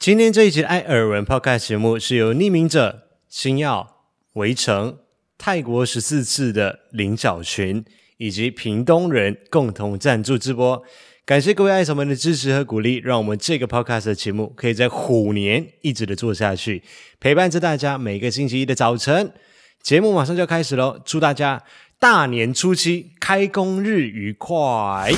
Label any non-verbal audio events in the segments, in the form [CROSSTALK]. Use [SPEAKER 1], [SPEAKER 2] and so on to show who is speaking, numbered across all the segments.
[SPEAKER 1] 今天这一集的艾尔文 Podcast 节目是由匿名者、星耀、围城、泰国十四次的林小群以及屏东人共同赞助直播。感谢各位爱手们的支持和鼓励，让我们这个 Podcast 的节目可以在虎年一直的做下去，陪伴着大家每个星期一的早晨。节目马上就要开始喽，祝大家大年初七开工日愉快！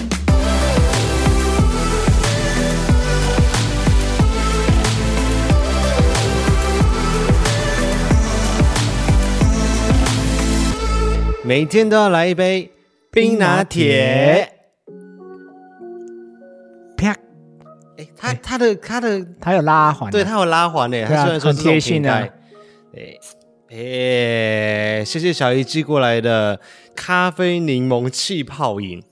[SPEAKER 1] 每天都要来一杯冰拿铁。
[SPEAKER 2] 啪！
[SPEAKER 1] 哎，它它的它的
[SPEAKER 2] 它有拉环，
[SPEAKER 1] 对，它有拉环诶，它虽然说
[SPEAKER 2] 很贴心的。
[SPEAKER 1] 哎，哎，谢谢小姨寄过来的咖啡柠檬气泡饮，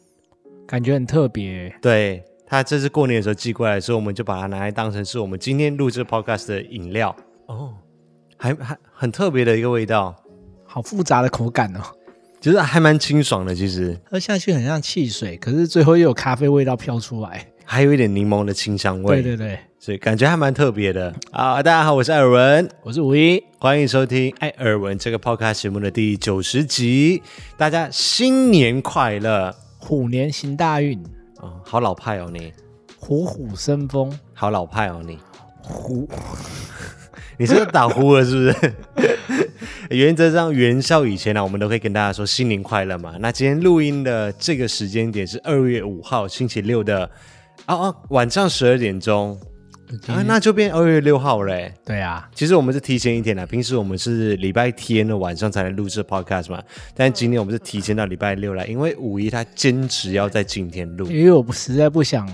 [SPEAKER 2] 感觉很特别。
[SPEAKER 1] 对，它这次过年的时候寄过来，所以我们就把它拿来当成是我们今天录制 podcast 的饮料。哦，还还很特别的一个味道，
[SPEAKER 2] 好复杂的口感哦。
[SPEAKER 1] 其实还蛮清爽的，其实
[SPEAKER 2] 喝下去很像汽水，可是最后又有咖啡味道飘出来，
[SPEAKER 1] 还有一点柠檬的清香味。
[SPEAKER 2] 对对对，
[SPEAKER 1] 所以感觉还蛮特别的。好，大家好，我是艾尔文，
[SPEAKER 2] 我是五一，
[SPEAKER 1] 欢迎收听艾尔文这个 podcast 节目的第九十集。大家新年快乐，
[SPEAKER 2] 虎年行大运。
[SPEAKER 1] 哦，好老派哦你，
[SPEAKER 2] 虎虎生风，
[SPEAKER 1] 好老派哦你，
[SPEAKER 2] 虎，[LAUGHS]
[SPEAKER 1] 你是打呼了是不是？原则上元宵以前呢、啊，我们都可以跟大家说新年快乐嘛。那今天录音的这个时间点是二月五号星期六的哦哦晚上十二点钟啊，那就变二月六号嘞。
[SPEAKER 2] 对啊，
[SPEAKER 1] 其实我们是提前一天的，平时我们是礼拜天的晚上才能录制 podcast 嘛，但今天我们是提前到礼拜六来，因为五一他坚持要在今天录，
[SPEAKER 2] 因为我实在不想。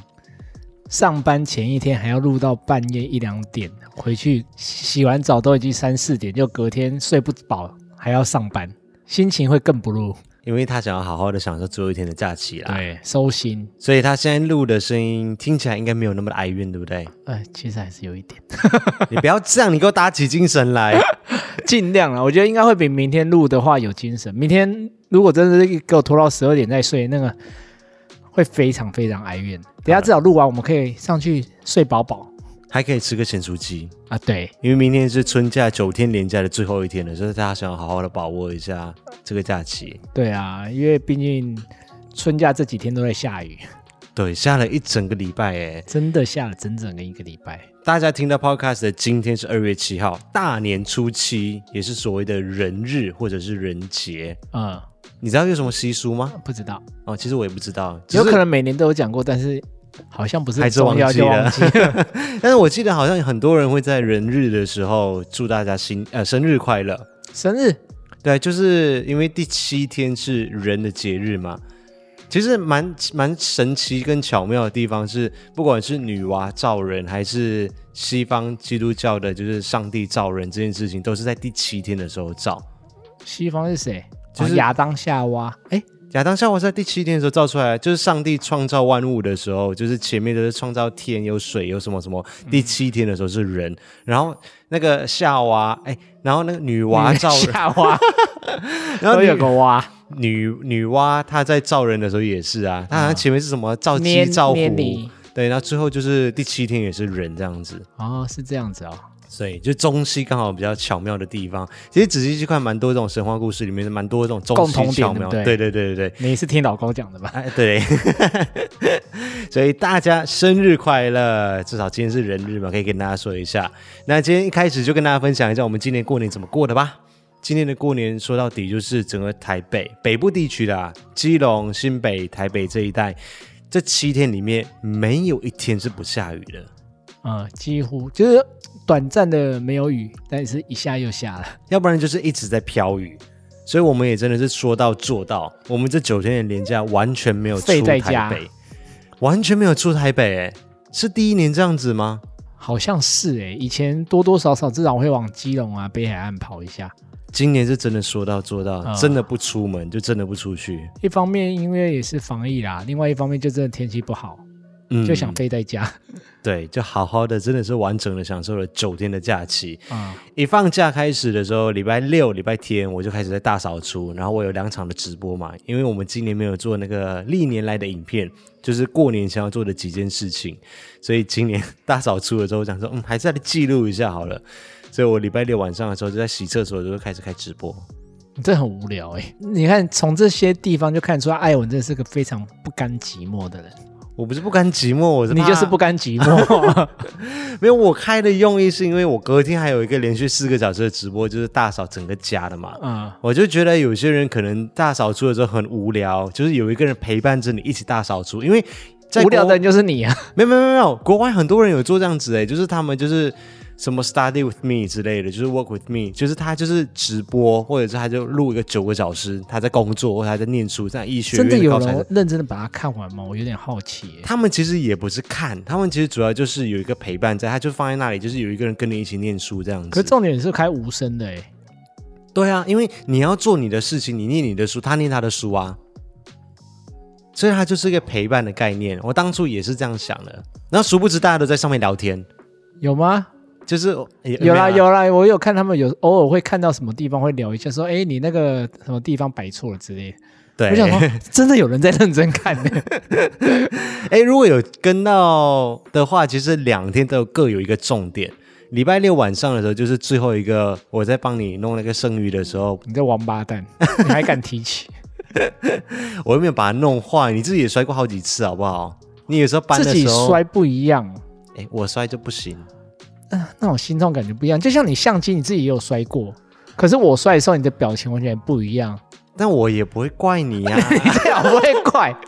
[SPEAKER 2] 上班前一天还要录到半夜一两点，回去洗完澡都已经三四点，就隔天睡不饱还要上班，心情会更不录。
[SPEAKER 1] 因为他想要好好的享受最后一天的假期啦，
[SPEAKER 2] 对，收心。
[SPEAKER 1] 所以他现在录的声音听起来应该没有那么的哀怨，对不对？
[SPEAKER 2] 哎，其实还是有一点。[LAUGHS]
[SPEAKER 1] 你不要这样，你给我打起精神来，[LAUGHS]
[SPEAKER 2] 尽量啊！我觉得应该会比明天录的话有精神。明天如果真的是给我拖到十二点再睡，那个。会非常非常哀怨。等下至少录完，我们可以上去睡饱饱，
[SPEAKER 1] 还可以吃个咸酥鸡
[SPEAKER 2] 啊！对，
[SPEAKER 1] 因为明天是春假九天连假的最后一天了，所以大家想要好好的把握一下这个假期。
[SPEAKER 2] 对啊，因为毕竟春假这几天都在下雨。
[SPEAKER 1] 对，下了一整个礼拜，哎，
[SPEAKER 2] 真的下了整整的一个礼拜。
[SPEAKER 1] 大家听到 Podcast 的今天是二月七号，大年初七，也是所谓的人日或者是人节。嗯。你知道有什么习俗吗？
[SPEAKER 2] 不知道
[SPEAKER 1] 哦，其实我也不知道，
[SPEAKER 2] 有可能每年都有讲过，但是好像不是重要就忘记了。[LAUGHS]
[SPEAKER 1] 但是我记得好像很多人会在人日的时候祝大家新呃生日快乐。
[SPEAKER 2] 生日？
[SPEAKER 1] 对，就是因为第七天是人的节日嘛。其实蛮蛮神奇跟巧妙的地方是，不管是女娲造人，还是西方基督教的，就是上帝造人这件事情，都是在第七天的时候造。
[SPEAKER 2] 西方是谁？就是亚当夏娃，哎，
[SPEAKER 1] 亚当夏娃是在第七天的时候造出来，就是上帝创造万物的时候，就是前面都是创造天有水有什么什么，第七天的时候是人，然后那个夏娃，哎，然后那个女娲造人。
[SPEAKER 2] 夏娃，[LAUGHS]
[SPEAKER 1] 然后
[SPEAKER 2] 有个娃。
[SPEAKER 1] 女女娲她在造人的时候也是啊，她好像前面是什么造鸡造虎，对，然后最后就是第七天也是人这样子，
[SPEAKER 2] 哦，是这样子哦。
[SPEAKER 1] 所以就中西刚好比较巧妙的地方，其实仔细去看，蛮多这种神话故事里面，蛮多这种中西巧妙。对对对对对，
[SPEAKER 2] 你是听老高讲的吧？
[SPEAKER 1] 哎，对。[LAUGHS] 所以大家生日快乐！至少今天是人日嘛，可以跟大家说一下。那今天一开始就跟大家分享一下我们今年过年怎么过的吧。今年的过年说到底就是整个台北北部地区的啊，基隆、新北、台北这一带，这七天里面没有一天是不下雨的。
[SPEAKER 2] 啊、嗯，几乎就是。短暂的没有雨，但是一下又下了，
[SPEAKER 1] 要不然就是一直在飘雨，所以我们也真的是说到做到。我们这九天的连假完全没有出台北，完全没有出台北，哎，是第一年这样子吗？
[SPEAKER 2] 好像是哎，以前多多少少至少会往基隆啊、北海岸跑一下。
[SPEAKER 1] 今年是真的说到做到，真的不出门就真的不出去。
[SPEAKER 2] 一方面因为也是防疫啦，另外一方面就真的天气不好。
[SPEAKER 1] 嗯
[SPEAKER 2] 就想飞在家。[LAUGHS]
[SPEAKER 1] 对，就好好的，真的是完整的享受了九天的假期。
[SPEAKER 2] 啊、
[SPEAKER 1] 一放假开始的时候，礼拜六、礼拜天我就开始在大扫除，然后我有两场的直播嘛，因为我们今年没有做那个历年来的影片，就是过年想要做的几件事情，所以今年大扫除的时候，我想说，嗯，还是来记录一下好了。所以我礼拜六晚上的时候就在洗厕所的时候开始开直播。
[SPEAKER 2] 你这很无聊哎、欸！你看从这些地方就看出来，艾文真的是个非常不甘寂寞的人。
[SPEAKER 1] 我不是不甘寂寞，我是
[SPEAKER 2] 你就是不甘寂寞。[LAUGHS]
[SPEAKER 1] 没有，我开的用意是因为我隔天还有一个连续四个小时的直播，就是大扫整个家的嘛。
[SPEAKER 2] 嗯，
[SPEAKER 1] 我就觉得有些人可能大扫除的时候很无聊，就是有一个人陪伴着你一起大扫除，因为在
[SPEAKER 2] 无聊的人就是你啊。
[SPEAKER 1] 没有没有没有，国外很多人有做这样子诶，就是他们就是。什么 study with me 之类的，就是 work with me，就是他就是直播，或者是他就录一个九个小时，他在工作或者他在念书，在医学院。
[SPEAKER 2] 真的有人认真的把它看完吗？我有点好奇。
[SPEAKER 1] 他们其实也不是看，他们其实主要就是有一个陪伴在，他就放在那里，就是有一个人跟你一起念书这样子。
[SPEAKER 2] 可是重点是开无声的哎。
[SPEAKER 1] 对啊，因为你要做你的事情，你念你的书，他念他的书啊，所以他就是一个陪伴的概念。我当初也是这样想的，然后殊不知大家都在上面聊天，
[SPEAKER 2] 有吗？
[SPEAKER 1] 就是
[SPEAKER 2] 有啦有啦，我有看他们有偶尔会看到什么地方会聊一下，说哎你那个什么地方摆错了之类。
[SPEAKER 1] 对，
[SPEAKER 2] 我想说真的有人在认真看呢。[LAUGHS]
[SPEAKER 1] 哎，如果有跟到的话，其实两天都各有一个重点。礼拜六晚上的时候，就是最后一个我在帮你弄那个剩余的时候，
[SPEAKER 2] 你这王八蛋，你还敢提起？[LAUGHS]
[SPEAKER 1] 我又没有把它弄坏？你自己也摔过好几次，好不好？你有时候搬的时候
[SPEAKER 2] 自己摔不一样。
[SPEAKER 1] 哎，我摔就不行。
[SPEAKER 2] 那种心痛感觉不一样，就像你相机，你自己也有摔过，可是我摔的时候，你的表情完全不一样。
[SPEAKER 1] 但我也不会怪你呀、[LAUGHS] 啊，
[SPEAKER 2] 你这样不会怪。[LAUGHS]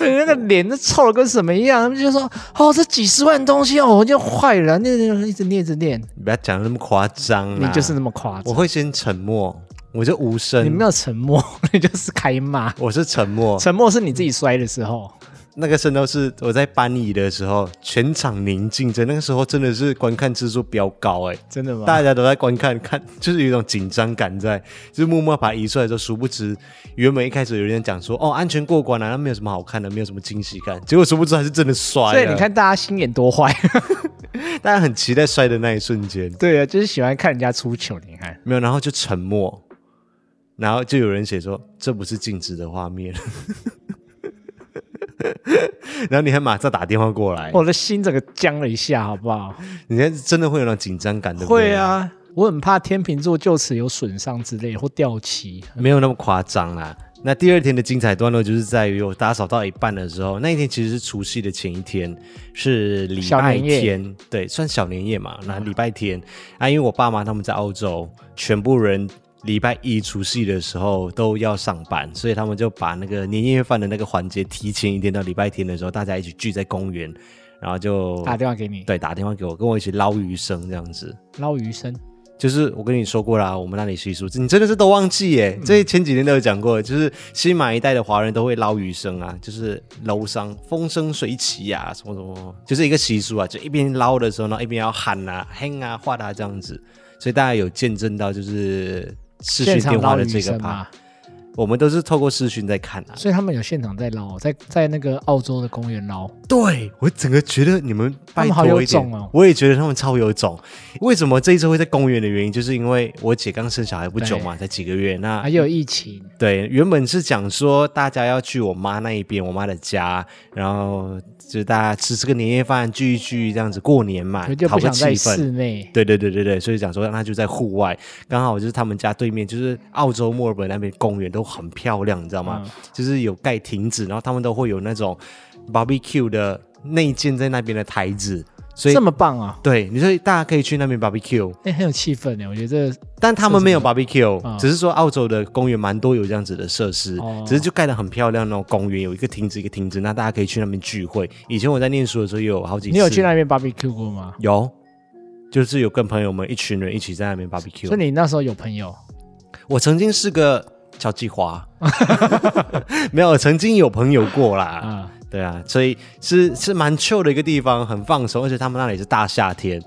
[SPEAKER 2] 你那个脸都臭的跟什么一样？他们就说：“哦，这几十万东西哦，我就坏了。”那那一直念，一直念。
[SPEAKER 1] 你不要讲那么夸张，
[SPEAKER 2] 你就是那么夸张。
[SPEAKER 1] 我会先沉默，我就无声。
[SPEAKER 2] 你没有沉默，[LAUGHS] 你就是开骂。
[SPEAKER 1] 我是沉默，
[SPEAKER 2] 沉默是你自己摔的时候。
[SPEAKER 1] 那个圣斗士我在搬椅的时候，全场宁静在。那个时候真的是观看次数飙高，哎，
[SPEAKER 2] 真的吗？
[SPEAKER 1] 大家都在观看，看就是有一种紧张感在，就是默默把移出来的时候，殊不知原本一开始有人讲说，哦，安全过关了，啊，那没有什么好看的，没有什么惊喜感。结果殊不知还是真的摔。
[SPEAKER 2] 所以你看，[LAUGHS] 大家心眼多坏，
[SPEAKER 1] 大家很期待摔的那一瞬间。
[SPEAKER 2] 对啊，就是喜欢看人家出糗。你看，
[SPEAKER 1] 没有，然后就沉默，然后就有人写说，这不是静止的画面。[LAUGHS] 然后你还马上打电话过来，
[SPEAKER 2] 我的心整个僵了一下，好不好？
[SPEAKER 1] 你看真的会有那种紧张感，对不
[SPEAKER 2] 对？会啊，我很怕天秤座就此有损伤之类或掉漆，
[SPEAKER 1] 没有那么夸张啦。那第二天的精彩段落就是在于我打扫到一半的时候，那一天其实是除夕的前一天，是礼拜天，对，算小年夜嘛。那礼拜天啊，因为我爸妈他们在澳洲，全部人。礼拜一除夕的时候都要上班，所以他们就把那个年夜饭的那个环节提前一天到礼拜天的时候，大家一起聚在公园，然后就
[SPEAKER 2] 打电话给你，
[SPEAKER 1] 对，打电话给我，跟我一起捞鱼生这样子。
[SPEAKER 2] 捞鱼生
[SPEAKER 1] 就是我跟你说过啦，我们那里习俗，你真的是都忘记耶？这、嗯、前几天都有讲过，就是新马一代的华人都会捞鱼生啊，就是楼上风生水起呀、啊，什么什么，就是一个习俗啊，就一边捞的时候呢，一边要喊啊、哼啊、画啊这样子，所以大家有见证到就是。视讯电话的这个吧，我们都是透过视讯在看啊，
[SPEAKER 2] 所以他们有现场在捞，在在那个澳洲的公园捞。
[SPEAKER 1] 对，我整个觉得你们拜托一点
[SPEAKER 2] 哦，
[SPEAKER 1] 我也觉得他们超有种。为什么这一次会在公园的原因，就是因为我姐刚生小孩不久嘛，才几个月，那
[SPEAKER 2] 还有疫情。
[SPEAKER 1] 对，原本是讲说大家要去我妈那一边，我妈的家，然后就是大家吃吃个年夜饭，聚一聚，这样子过年嘛，
[SPEAKER 2] 就不气氛室内。
[SPEAKER 1] 对对对对对，所以讲说让他就在户外，刚好就是他们家对面，就是澳洲墨尔本那边公园都很漂亮，你知道吗？嗯、就是有盖亭子，然后他们都会有那种。Barbecue 的内建在那边的台子，所以
[SPEAKER 2] 这么棒啊！
[SPEAKER 1] 对，你说大家可以去那边 Barbecue，
[SPEAKER 2] 哎、欸，很有气氛呢。我觉得这，
[SPEAKER 1] 但他们没有 Barbecue，、
[SPEAKER 2] 嗯、
[SPEAKER 1] 只是说澳洲的公园蛮多有这样子的设施，
[SPEAKER 2] 哦、
[SPEAKER 1] 只是就盖得很漂亮那种公园，有一个亭子一个亭子，那大家可以去那边聚会。以前我在念书的时候有好几次，
[SPEAKER 2] 你有去那边 Barbecue 过吗？
[SPEAKER 1] 有，就是有跟朋友们一群人一起在那边 Barbecue。
[SPEAKER 2] 所以你那时候有朋友？
[SPEAKER 1] 我曾经是个交际花，[LAUGHS] 没有，曾经有朋友过啦。嗯对啊，所以是是蛮 chill 的一个地方，很放松，而且他们那里是大夏天。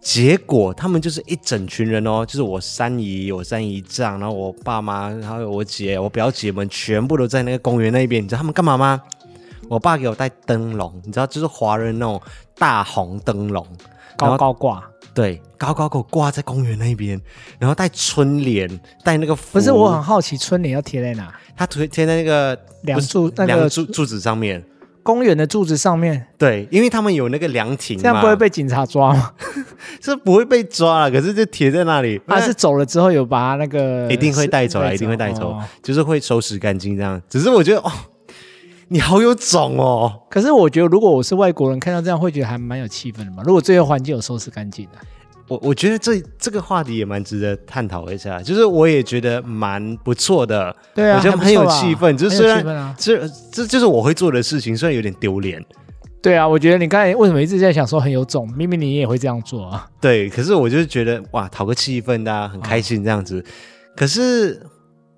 [SPEAKER 1] 结果他们就是一整群人哦，就是我三姨、我三姨丈，然后我爸妈，还有我姐、我表姐们，全部都在那个公园那边。你知道他们干嘛吗？我爸给我带灯笼，你知道，就是华人那种大红灯笼，
[SPEAKER 2] 高高挂。
[SPEAKER 1] 对，高高给我挂在公园那边，然后带春联，带那个符。
[SPEAKER 2] 不是，我很好奇春联要贴在哪？
[SPEAKER 1] 它贴贴在那个
[SPEAKER 2] 梁柱，那
[SPEAKER 1] 个柱柱子上面。
[SPEAKER 2] 公园的柱子上面。
[SPEAKER 1] 对，因为他们有那个凉亭，
[SPEAKER 2] 这样不会被警察抓吗？[LAUGHS]
[SPEAKER 1] 是不会被抓了，可是就贴在那里。
[SPEAKER 2] 他是走了之后有把他那个
[SPEAKER 1] 一定会带走了，一定会带走，哦、就是会收拾干净这样。只是我觉得哦。你好有种哦！
[SPEAKER 2] 可是我觉得，如果我是外国人，看到这样会觉得还蛮有气氛的嘛。如果这些环境有收拾干净的，
[SPEAKER 1] 我我觉得这这个话题也蛮值得探讨一下。就是我也觉得蛮不错的，
[SPEAKER 2] 对啊，
[SPEAKER 1] 我觉得很有气氛。就是虽然这、
[SPEAKER 2] 啊、
[SPEAKER 1] 这就是我会做的事情，虽然有点丢脸。
[SPEAKER 2] 对啊，我觉得你刚才为什么一直在想说很有种？明明你也会这样做啊。
[SPEAKER 1] 对，可是我就是觉得哇，讨个气氛，大家很开心这样子。哦、可是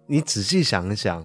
[SPEAKER 1] 你仔细想一想。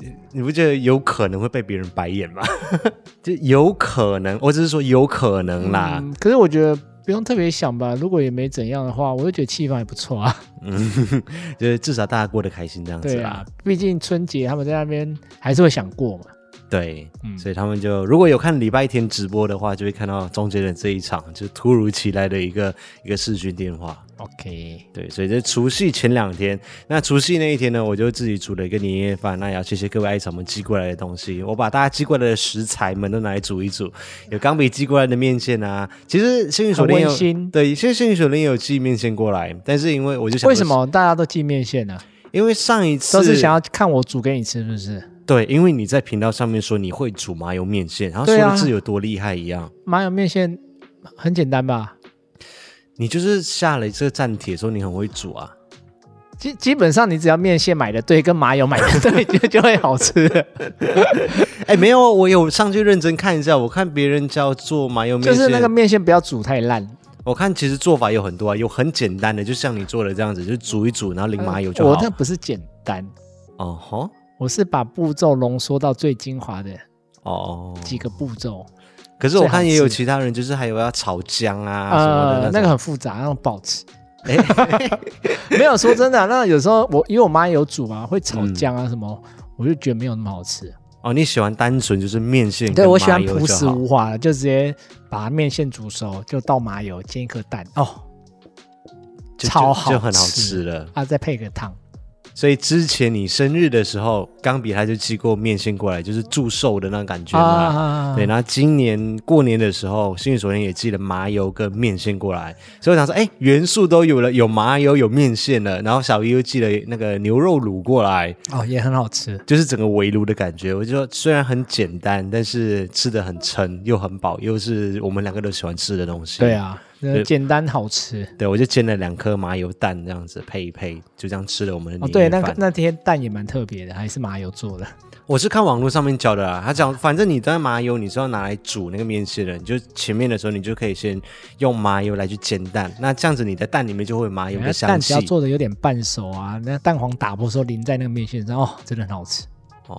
[SPEAKER 1] 你你不觉得有可能会被别人白眼吗？[LAUGHS] 就有可能，我只是说有可能啦。
[SPEAKER 2] 嗯、可是我觉得不用特别想吧。如果也没怎样的话，我就觉得气氛还不错啊。
[SPEAKER 1] 嗯，[LAUGHS] 就是至少大家过得开心这样子。
[SPEAKER 2] 对啊，毕竟春节他们在那边还是会想过嘛。
[SPEAKER 1] 对，嗯、所以他们就如果有看礼拜天直播的话，就会看到中间的这一场，就突如其来的一个一个视讯电话。
[SPEAKER 2] OK，
[SPEAKER 1] 对，所以这除夕前两天，那除夕那一天呢，我就自己煮了一个年夜饭。那也要谢谢各位爱草们寄过来的东西，我把大家寄过来的食材们都拿来煮一煮。有钢笔寄过来的面线啊，其实幸运手链有，对，其实幸运手链也有寄面线过来，但是因为我就想，
[SPEAKER 2] 为什么大家都寄面线呢？
[SPEAKER 1] 因为上一次
[SPEAKER 2] 都是想要看我煮给你吃，是不是？
[SPEAKER 1] 对，因为你在频道上面说你会煮麻油面线，然后说的字有多厉害一样。啊、
[SPEAKER 2] 麻油面线很简单吧？
[SPEAKER 1] 你就是下了这个站帖，说你很会煮啊。
[SPEAKER 2] 基基本上你只要面线买的对，跟麻油买的对，就就会好吃。[LAUGHS]
[SPEAKER 1] 哎，没有，我有上去认真看一下，我看别人叫做麻油面线，
[SPEAKER 2] 就是那个面线不要煮太烂。
[SPEAKER 1] 我看其实做法有很多啊，有很简单的，就像你做的这样子，就煮一煮，然后淋麻油就好。
[SPEAKER 2] 我那不是简单
[SPEAKER 1] 哦吼，
[SPEAKER 2] 我是把步骤浓缩到最精华的哦几个步骤。
[SPEAKER 1] 可是我看也有其他人，就是还有要炒姜啊什么的，
[SPEAKER 2] 呃，那个很复杂，那种不好吃。哎，[LAUGHS] 没有说真的，那有时候我因为我妈有煮嘛，会炒姜啊什么，嗯、我就觉得没有那么好吃。哦，
[SPEAKER 1] 你喜欢单纯就是面线？
[SPEAKER 2] 对，我喜欢朴实无华的，就直接把面线煮熟，就倒麻油，煎一颗蛋，哦，超好吃，
[SPEAKER 1] 就很好吃了
[SPEAKER 2] 啊，再配个汤。
[SPEAKER 1] 所以之前你生日的时候，钢笔他就寄过面线过来，就是祝寿的那种感觉嘛。啊、对，然后今年过年的时候，幸运昨天也寄了麻油跟面线过来，所以我想说，哎，元素都有了，有麻油，有面线了。然后小姨又寄了那个牛肉卤过来，
[SPEAKER 2] 哦，也很好吃，
[SPEAKER 1] 就是整个围炉的感觉。我就说，虽然很简单，但是吃的很撑，又很饱，又是我们两个都喜欢吃的东西。
[SPEAKER 2] 对啊。简单好吃，
[SPEAKER 1] 对，我就煎了两颗麻油蛋，这样子配一配，就这样吃了我们的。
[SPEAKER 2] 哦，对，那个那天蛋也蛮特别的，还是麻油做的。[LAUGHS]
[SPEAKER 1] 我是看网络上面教的啦，他讲，反正你在麻油，你是要拿来煮那个面线的，你就前面的时候你就可以先用麻油来去煎蛋，那这样子你的蛋里面就会有麻油的香气。蛋只
[SPEAKER 2] 要做的有点半熟啊，那蛋黄打破时候淋在那个面线上，哦，真的很好吃。哦。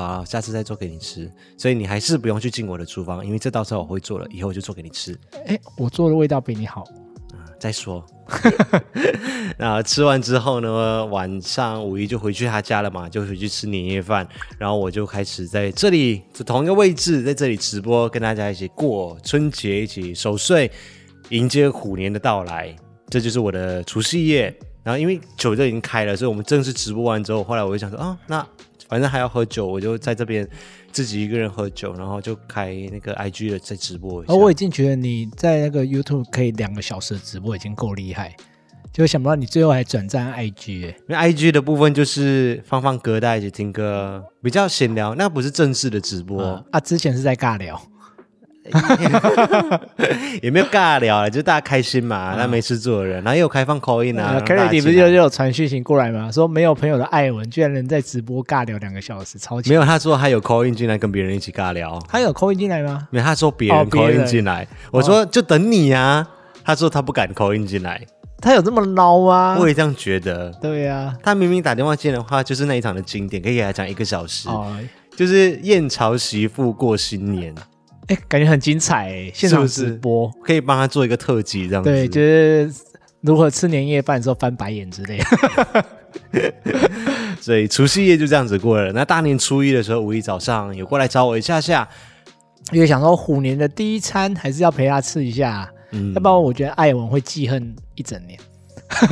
[SPEAKER 1] 好，下次再做给你吃，所以你还是不用去进我的厨房，因为这道菜我会做了，以后我就做给你吃。
[SPEAKER 2] 哎，我做的味道比你好。
[SPEAKER 1] 嗯，再说。[LAUGHS] 那吃完之后呢，晚上五一就回去他家了嘛，就回去吃年夜饭，然后我就开始在这里，就同一个位置，在这里直播，跟大家一起过春节，一起守岁，迎接虎年的到来。这就是我的除夕夜。然后因为酒就已经开了，所以我们正式直播完之后，后来我就想说，啊，那。反正还要喝酒，我就在这边自己一个人喝酒，然后就开那个 IG 的在直播一下。
[SPEAKER 2] 而我已经觉得你在那个 YouTube 可以两个小时的直播已经够厉害，就想不到你最后还转战 IG，因为
[SPEAKER 1] IG 的部分就是放放歌，大家一起听歌，比较闲聊，那不是正式的直播
[SPEAKER 2] 嗯，啊。之前是在尬聊。[LAUGHS]
[SPEAKER 1] 也没有尬聊，就大家开心嘛。那、嗯、没事做的人，然后又有开放 call in 啊。
[SPEAKER 2] Kerry 不是就有传讯息过来吗？说没有朋友的艾文居然能在直播尬聊两个小时，超级。
[SPEAKER 1] 没有，他说他有 call in 进来跟别人一起尬聊。
[SPEAKER 2] 他有 call in 进来吗？
[SPEAKER 1] 没有，他说别人 call in 进来。哦、我说就等你呀、啊。他说他不敢 call in 进来。
[SPEAKER 2] 他有这么孬吗？
[SPEAKER 1] 我也这样觉得。
[SPEAKER 2] 对呀、啊，
[SPEAKER 1] 他明明打电话进来的话，就是那一场的经典，可以给他讲一个小时。哦、就是燕巢媳妇过新年。
[SPEAKER 2] 哎，感觉很精彩哎！现场直播
[SPEAKER 1] 可以帮他做一个特辑，这样子。
[SPEAKER 2] 对，就是如何吃年夜饭的时候翻白眼之类的。[LAUGHS]
[SPEAKER 1] 所以除夕夜就这样子过了。那大年初一的时候，五一早上有过来找我一下下，
[SPEAKER 2] 因为想说虎年的第一餐还是要陪他吃一下，嗯，要不然我觉得艾文会记恨一整年。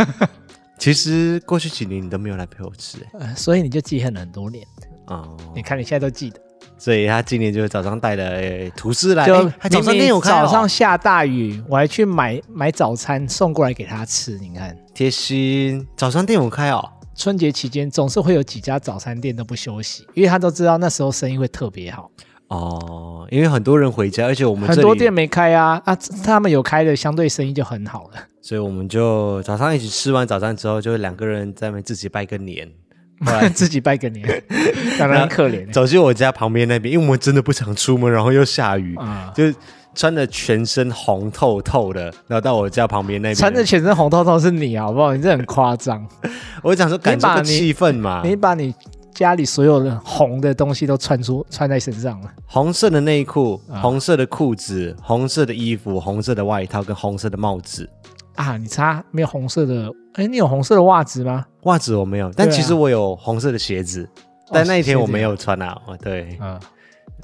[SPEAKER 2] [LAUGHS]
[SPEAKER 1] 其实过去几年你都没有来陪我吃，
[SPEAKER 2] 呃，所以你就记恨了很多年。哦，你看你现在都记得。
[SPEAKER 1] 所以他今年就早上带了吐司来，
[SPEAKER 2] 就
[SPEAKER 1] 早上店有开，
[SPEAKER 2] 早上下大雨，我还去买买早餐送过来给他吃。你看，
[SPEAKER 1] 贴心。早餐店有开哦。
[SPEAKER 2] 春节期间总是会有几家早餐店都不休息，因为他都知道那时候生意会特别好。
[SPEAKER 1] 哦，因为很多人回家，而且我们
[SPEAKER 2] 很多店没开啊啊，他们有开的，相对生意就很好了。
[SPEAKER 1] 所以我们就早上一起吃完早餐之后，就两个人在自己拜个年。[LAUGHS]
[SPEAKER 2] 自己拜个年，当然很可怜。
[SPEAKER 1] 走进我家旁边那边，因为我们真的不想出门，然后又下雨，嗯、就穿的全身红透透的，然后到我家旁边那边。
[SPEAKER 2] 穿的全身红透透是你好不好？你这很夸张。[LAUGHS]
[SPEAKER 1] 我想说，感受个气氛嘛
[SPEAKER 2] 你。你把你家里所有的红的东西都穿出穿在身上了。
[SPEAKER 1] 红色的内裤，红色的裤子，红色的衣服，红色的外套跟红色的帽子。
[SPEAKER 2] 啊，你擦没有红色的？哎，你有红色的袜子吗？
[SPEAKER 1] 袜子我没有，但其实我有红色的鞋子，啊、但那一天我没有穿啊。哦，对，嗯，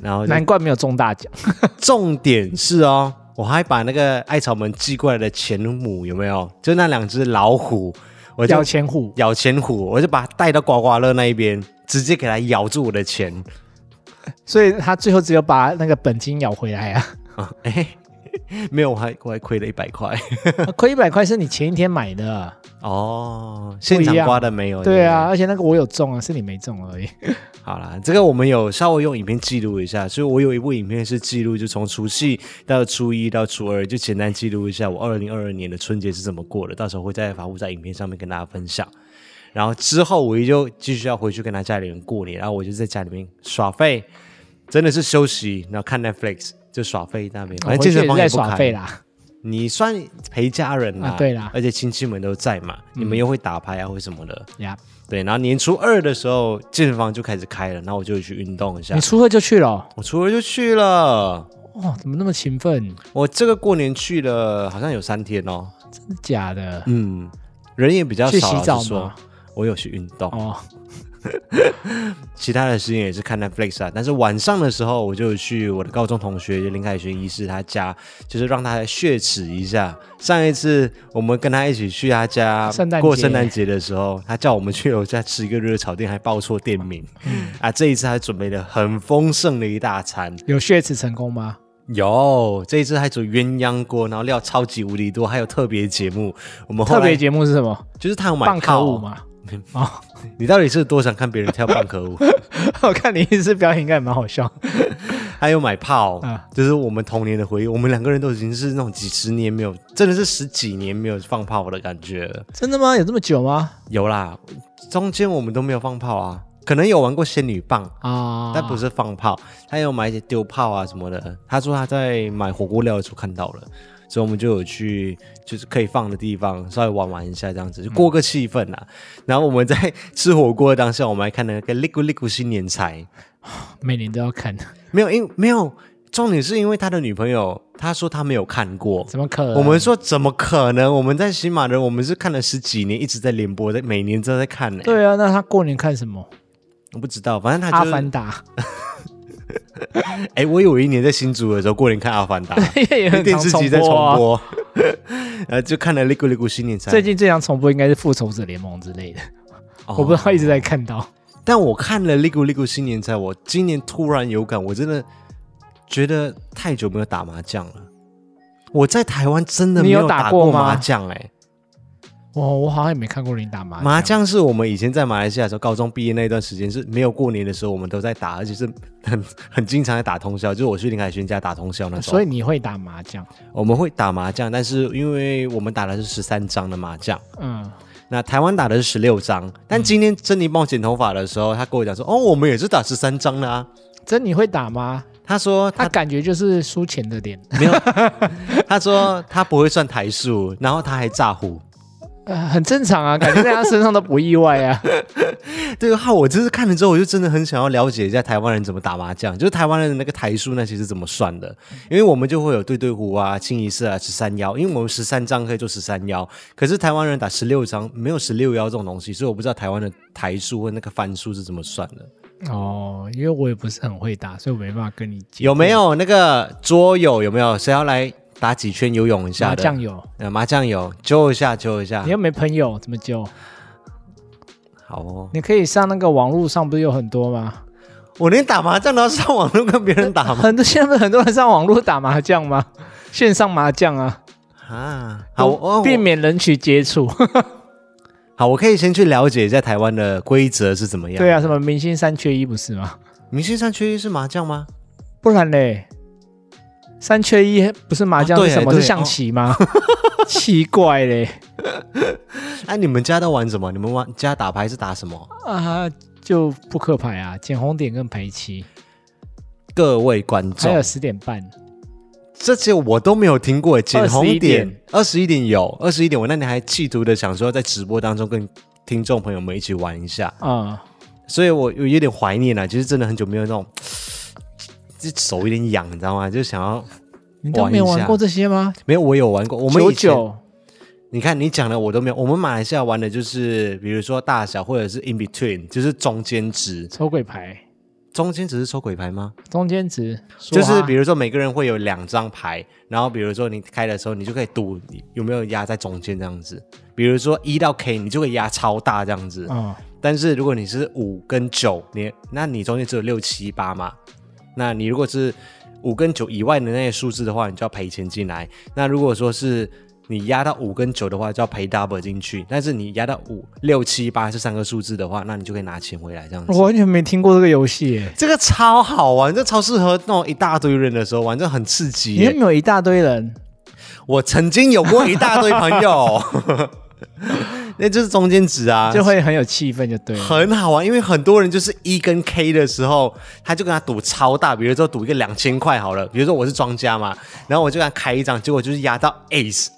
[SPEAKER 1] 然后
[SPEAKER 2] 难怪没有中大奖。[LAUGHS]
[SPEAKER 1] 重点是哦，我还把那个艾草们寄过来的钱母有没有？就那两只老虎，我
[SPEAKER 2] 咬钱虎，
[SPEAKER 1] 咬钱虎，我就把它带到刮刮乐那一边，直接给它咬住我的钱，[LAUGHS]
[SPEAKER 2] 所以他最后只有把那个本金咬回来啊。啊，[LAUGHS] 哎。[LAUGHS]
[SPEAKER 1] 没有，我还我还亏了一百块，
[SPEAKER 2] 亏一百块是你前一天买的
[SPEAKER 1] 哦，现场刮的没有，
[SPEAKER 2] 对啊，而且那个我有中啊，是你没中而已。
[SPEAKER 1] 好啦，这个我们有稍微用影片记录一下，所以我有一部影片是记录，就从除夕到初一到初二，就简单记录一下我二零二二年的春节是怎么过的，到时候会再发布在影片上面跟大家分享。然后之后我也就继续要回去跟他家里人过年，然后我就在家里面耍废，真的是休息，然后看 Netflix。就耍废那边，反正健身房也不开啦。你算陪家人啦，
[SPEAKER 2] 对啦，
[SPEAKER 1] 而且亲戚们都在嘛，你们又会打牌啊或什么的呀。对，然后年初二的时候健身房就开始开了，然后我就去运动一下。
[SPEAKER 2] 你初二就去了？
[SPEAKER 1] 我初二就去了。
[SPEAKER 2] 哇，怎么那么勤奋？
[SPEAKER 1] 我这个过年去了，好像有三天哦。
[SPEAKER 2] 真的假的？
[SPEAKER 1] 嗯，人也比较少。
[SPEAKER 2] 去洗澡吗？
[SPEAKER 1] 我有去运动哦。[LAUGHS] 其他的时间也是看 Netflix 啊，但是晚上的时候我就去我的高中同学林凯旋医师他家，就是让他来雪耻一下。上一次我们跟他一起去他家过圣诞节的时候，他叫我们去楼下吃一个热炒店，还报错店名。嗯、啊，这一次还准备了很丰盛的一大餐，
[SPEAKER 2] 有血耻成功吗？
[SPEAKER 1] 有，这一次还煮鸳鸯锅，然后料超级无敌多，还有特别节目。我们
[SPEAKER 2] 特别节目是什么？
[SPEAKER 1] 就是他有买套舞吗？[LAUGHS] 哦，[LAUGHS] 你到底是多想看别人跳棒壳舞？[LAUGHS]
[SPEAKER 2] 我看你一次表演应该也蛮好笑。[LAUGHS]
[SPEAKER 1] 还有买炮，啊、就是我们童年的回忆。我们两个人都已经是那种几十年没有，真的是十几年没有放炮的感觉了。
[SPEAKER 2] 真的吗？有这么久吗？
[SPEAKER 1] 有啦，中间我们都没有放炮啊，可能有玩过仙女棒啊，但不是放炮。他有买一些丢炮啊什么的。他说他在买火锅料的时候看到了。所以我们就有去，就是可以放的地方，稍微玩玩一下，这样子就过个气氛啦。嗯、然后我们在吃火锅的当下，我们还看那个《利古利古新年财》，
[SPEAKER 2] 每年都要看
[SPEAKER 1] 的。没有，因没有重点是因为他的女朋友，他说他没有看过，
[SPEAKER 2] 怎么可能？
[SPEAKER 1] 我们说怎么可能？我们在喜马人，我们是看了十几年，一直在联播，在每年都在看呢。
[SPEAKER 2] 对啊，那他过年看什么？
[SPEAKER 1] 我不知道，反正他就是、
[SPEAKER 2] 阿凡达。[LAUGHS]
[SPEAKER 1] 哎、欸，我有一年在新竹的时候，过年看《阿凡达》，电视机在重播，然后就看了《利古利古新年财》。
[SPEAKER 2] 最近最常重播应该是《复仇者联盟》之类的，哦、我不知道一直在看到。
[SPEAKER 1] 但我看了《利古利古新年财》，我今年突然有感，我真的觉得太久没有打麻将了。我在台湾真的没有打过麻将，哎。
[SPEAKER 2] 哦，我好像也没看过你打麻将。
[SPEAKER 1] 麻将是我们以前在马来西亚的时候，高中毕业那段时间是没有过年的时候，我们都在打，而且是很很经常在打通宵。就是我去林海轩家打通宵那时候。
[SPEAKER 2] 所以你会打麻将？
[SPEAKER 1] 我们会打麻将，但是因为我们打的是十三张的麻将，嗯，那台湾打的是十六张。但今天珍妮帮我剪头发的时候，她跟我讲说：“哦，我们也是打十三张的啊。”
[SPEAKER 2] 珍妮会打吗？
[SPEAKER 1] 她说他，
[SPEAKER 2] 他感觉就是输钱的点。
[SPEAKER 1] 没有，她说她不会算台数，然后她还诈胡。
[SPEAKER 2] 呃，很正常啊，感觉在他身上都不意外啊。[LAUGHS]
[SPEAKER 1] 这个，哈，我就是看了之后，我就真的很想要了解一下台湾人怎么打麻将，就是台湾人的那个台数那些是怎么算的？因为我们就会有对对胡啊、清一色啊、十三幺，因为我们十三张可以做十三幺，可是台湾人打十六张没有十六幺这种东西，所以我不知道台湾的台数或那个番数是怎么算的。
[SPEAKER 2] 哦，因为我也不是很会打，所以我没办法跟你讲。
[SPEAKER 1] 有没有那个桌友？有没有谁要来打几圈游泳一下的？
[SPEAKER 2] 麻将有，
[SPEAKER 1] 呃，麻将有，揪一下，揪一下。
[SPEAKER 2] 你又没朋友，怎么揪？
[SPEAKER 1] 好哦，
[SPEAKER 2] 你可以上那个网络上，不是有很多吗？
[SPEAKER 1] 我连打麻将都要上网络跟别人打吗？[LAUGHS]
[SPEAKER 2] 很多现在不是很多人上网络打麻将吗？[LAUGHS] 线上麻将啊
[SPEAKER 1] 啊，好，
[SPEAKER 2] 避免人群接触。[LAUGHS]
[SPEAKER 1] 好，我可以先去了解一下台湾的规则是怎么样。
[SPEAKER 2] 对啊，什么明星三缺一不是吗？
[SPEAKER 1] 明星三缺一是麻将吗？
[SPEAKER 2] 不然嘞，三缺一不是麻将是什么？是象棋吗？[LAUGHS] [LAUGHS] 奇怪嘞。
[SPEAKER 1] 哎，你们家都玩什么？你们玩家打牌是打什么
[SPEAKER 2] 啊？就扑克牌啊，捡红点跟赔棋。
[SPEAKER 1] 各位观众，
[SPEAKER 2] 还有十点半，
[SPEAKER 1] 这些我都没有听过。捡红点，二十一点有，二十一点我那天还企图的想说在直播当中跟听众朋友们一起玩一下啊，嗯、所以我有有点怀念啊。其实真的很久没有那种，这手有点痒，你知道吗？就想要。
[SPEAKER 2] 你都没有玩过这些吗？
[SPEAKER 1] 没有，我有玩过。我们
[SPEAKER 2] 九九
[SPEAKER 1] 你看，你讲的我都没有。我们马来西亚玩的就是，比如说大小或者是 in between，就是中间值
[SPEAKER 2] 抽鬼牌。
[SPEAKER 1] 中间值是抽鬼牌吗？
[SPEAKER 2] 中间值
[SPEAKER 1] 就是比如说每个人会有两张牌，然后比如说你开的时候，你就可以赌有没有压在中间这样子。比如说一到 K，你就会压超大这样子。嗯。但是如果你是五跟九，你那你中间只有六七八嘛？那你如果是五跟九以外的那些数字的话，你就要赔钱进来。那如果说是你压到五跟九的话，就要赔 double 进去。但是你压到五六七八这三个数字的话，那你就可以拿钱回来这样子。
[SPEAKER 2] 我完全没听过这个游戏，
[SPEAKER 1] 这个超好玩，这超适合那种一大堆人的时候玩，这很刺激。
[SPEAKER 2] 你有没有一大堆人？
[SPEAKER 1] 我曾经有过一大堆朋友，[LAUGHS] 那就是中间值啊，
[SPEAKER 2] 就会很有气氛，就对了，
[SPEAKER 1] 很好玩。因为很多人就是一跟 K 的时候，他就跟他赌超大，比如说赌一个两千块好了，比如说我是庄家嘛，然后我就跟他开一张，结果就是压到 Ace。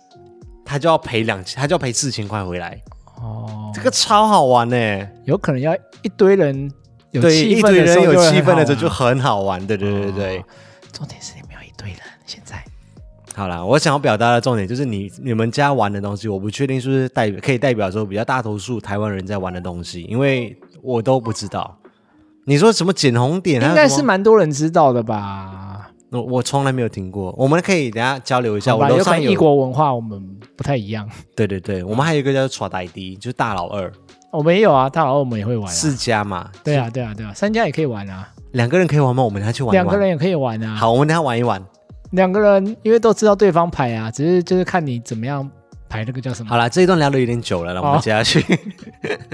[SPEAKER 1] 他就要赔两千，他就要赔四千块回来。哦，这个超好玩呢，
[SPEAKER 2] 有可能要一堆人有气氛的时候，
[SPEAKER 1] 一堆人有气氛的时候就很好玩。对对对对，
[SPEAKER 2] 重点是你没有一堆人。现在
[SPEAKER 1] 好啦，我想要表达的重点就是你你们家玩的东西，我不确定是不是代可以代表说比较大多数台湾人在玩的东西，因为我都不知道。你说什么捡红点？
[SPEAKER 2] 应该是蛮多人知道的吧。
[SPEAKER 1] 我我从来没有听过，我们可以等下交流一下。
[SPEAKER 2] 吧我楼上有异国文化，我们不太一样。
[SPEAKER 1] 对对对，我们还有一个叫做 Tradi，就是大老二。
[SPEAKER 2] 我们也有啊，大老二我们也会玩、啊。
[SPEAKER 1] 四家嘛。
[SPEAKER 2] 对啊对啊对啊，三家也可以玩啊。
[SPEAKER 1] 两个人可以玩吗？我们等下去玩，玩。
[SPEAKER 2] 两个人也可以玩啊。
[SPEAKER 1] 好，我们等下玩一玩。
[SPEAKER 2] 两个人因为都知道对方牌啊，只是就是看你怎么样。排那个叫什么？
[SPEAKER 1] 好了，这一段聊的有点久了，那我们接下去。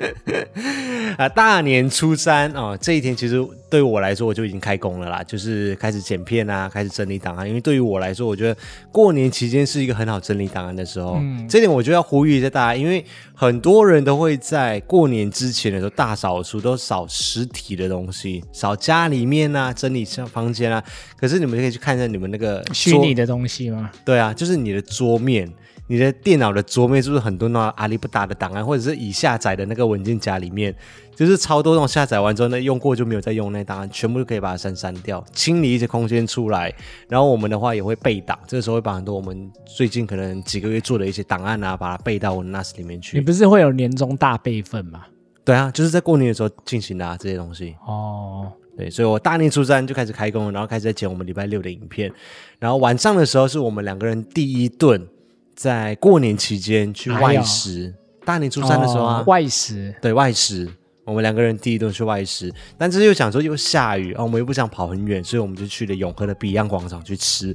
[SPEAKER 1] [LAUGHS] 啊，大年初三哦，这一天其实对于我来说，我就已经开工了啦，就是开始剪片啊，开始整理档案。因为对于我来说，我觉得过年期间是一个很好整理档案的时候。嗯，这点我就要呼吁一下大家，因为很多人都会在过年之前的时候大扫除，都扫实体的东西，扫家里面啊，整理像房间啊。可是你们可以去看一下你们那个
[SPEAKER 2] 虚拟的东西吗？
[SPEAKER 1] 对啊，就是你的桌面。你的电脑的桌面是不是很多那种阿里不达的档案，或者是已下载的那个文件夹里面，就是超多那种下载完之后呢，用过就没有再用那档案，全部都可以把它删删掉，清理一些空间出来。然后我们的话也会备档，这个时候会把很多我们最近可能几个月做的一些档案啊，把它备到我的 NAS 里面去。
[SPEAKER 2] 你不是会有年终大备份吗？
[SPEAKER 1] 对啊，就是在过年的时候进行的啊，这些东西。哦，对，所以我大年初三就开始开工，然后开始在剪我们礼拜六的影片，然后晚上的时候是我们两个人第一顿。在过年期间去外食，大年初三的时候啊，
[SPEAKER 2] 哦、外食
[SPEAKER 1] 对外食，我们两个人第一顿去外食，但是又想说又下雨啊，我们又不想跑很远，所以我们就去了永和的 Beyond 广场去吃。